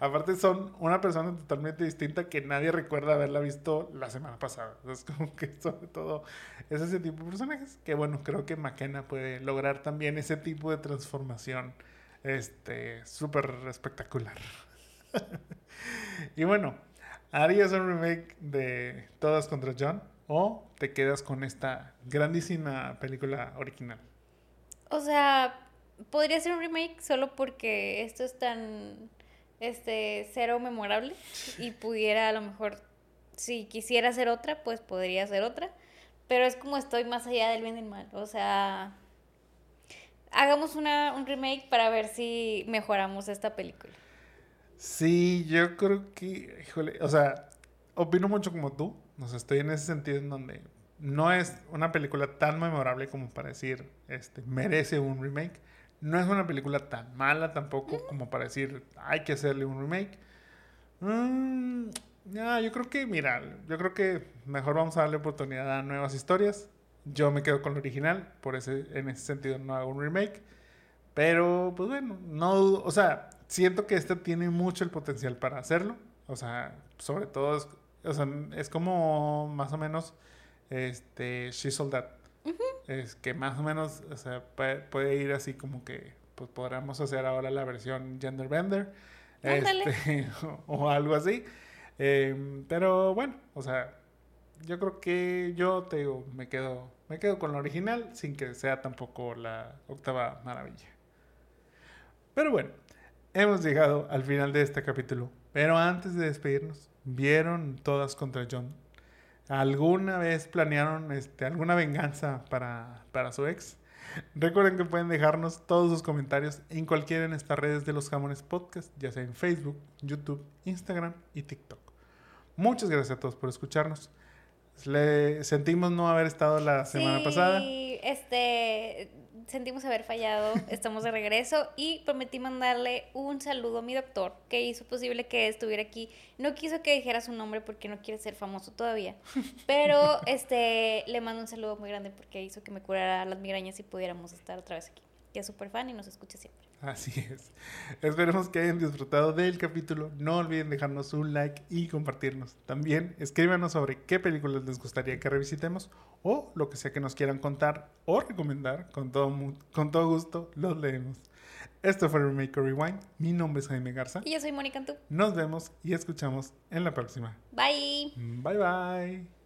Aparte son una persona totalmente distinta que nadie recuerda haberla visto la semana pasada. Es como que sobre todo es ese tipo de personajes que bueno, creo que McKenna puede lograr también ese tipo de transformación este súper espectacular. y bueno, ¿harías un remake de Todas contra John o te quedas con esta grandísima película original? O sea, podría ser un remake solo porque esto es tan este, cero memorable y pudiera a lo mejor, si quisiera hacer otra, pues podría hacer otra, pero es como estoy más allá del bien y del mal, o sea, hagamos una, un remake para ver si mejoramos esta película. Sí, yo creo que, híjole, o sea, opino mucho como tú, o sea, estoy en ese sentido en donde no es una película tan memorable como para decir, este, merece un remake, no es una película tan mala tampoco como para decir, hay que hacerle un remake. Mm, yo creo que, mira, yo creo que mejor vamos a darle oportunidad a nuevas historias. Yo me quedo con lo original, por ese, en ese sentido no hago un remake. Pero, pues bueno, no, o sea, siento que esta tiene mucho el potencial para hacerlo. O sea, sobre todo, es, o sea, es como más o menos, este, She Es que más o menos, o sea, puede, ir así como que, pues podríamos hacer ahora la versión genderbender. Este, o, algo así. Em, pero bueno, o sea, yo creo que yo te digo, me quedo, me quedo con la original sin que sea tampoco la octava maravilla. Pero bueno, hemos llegado al final de este capítulo. Pero antes de despedirnos, ¿vieron todas contra John? ¿Alguna vez planearon este, alguna venganza para, para su ex? Recuerden que pueden dejarnos todos sus comentarios en cualquiera de estas redes de los Jamones Podcast, ya sea en Facebook, YouTube, Instagram y TikTok. Muchas gracias a todos por escucharnos. Le sentimos no haber estado la semana sí, pasada. este, sentimos haber fallado, estamos de regreso y prometí mandarle un saludo a mi doctor que hizo posible que estuviera aquí. No quiso que dijera su nombre porque no quiere ser famoso todavía, pero este, le mando un saludo muy grande porque hizo que me curara las migrañas y pudiéramos estar otra vez aquí. Que es súper fan y nos escucha siempre. Así es. Esperemos que hayan disfrutado del capítulo. No olviden dejarnos un like y compartirnos. También escríbanos sobre qué películas les gustaría que revisitemos o lo que sea que nos quieran contar o recomendar. Con todo, con todo gusto los leemos. Esto fue Remake Rewind. Mi nombre es Jaime Garza. Y yo soy Mónica Antú. Nos vemos y escuchamos en la próxima. Bye. Bye bye.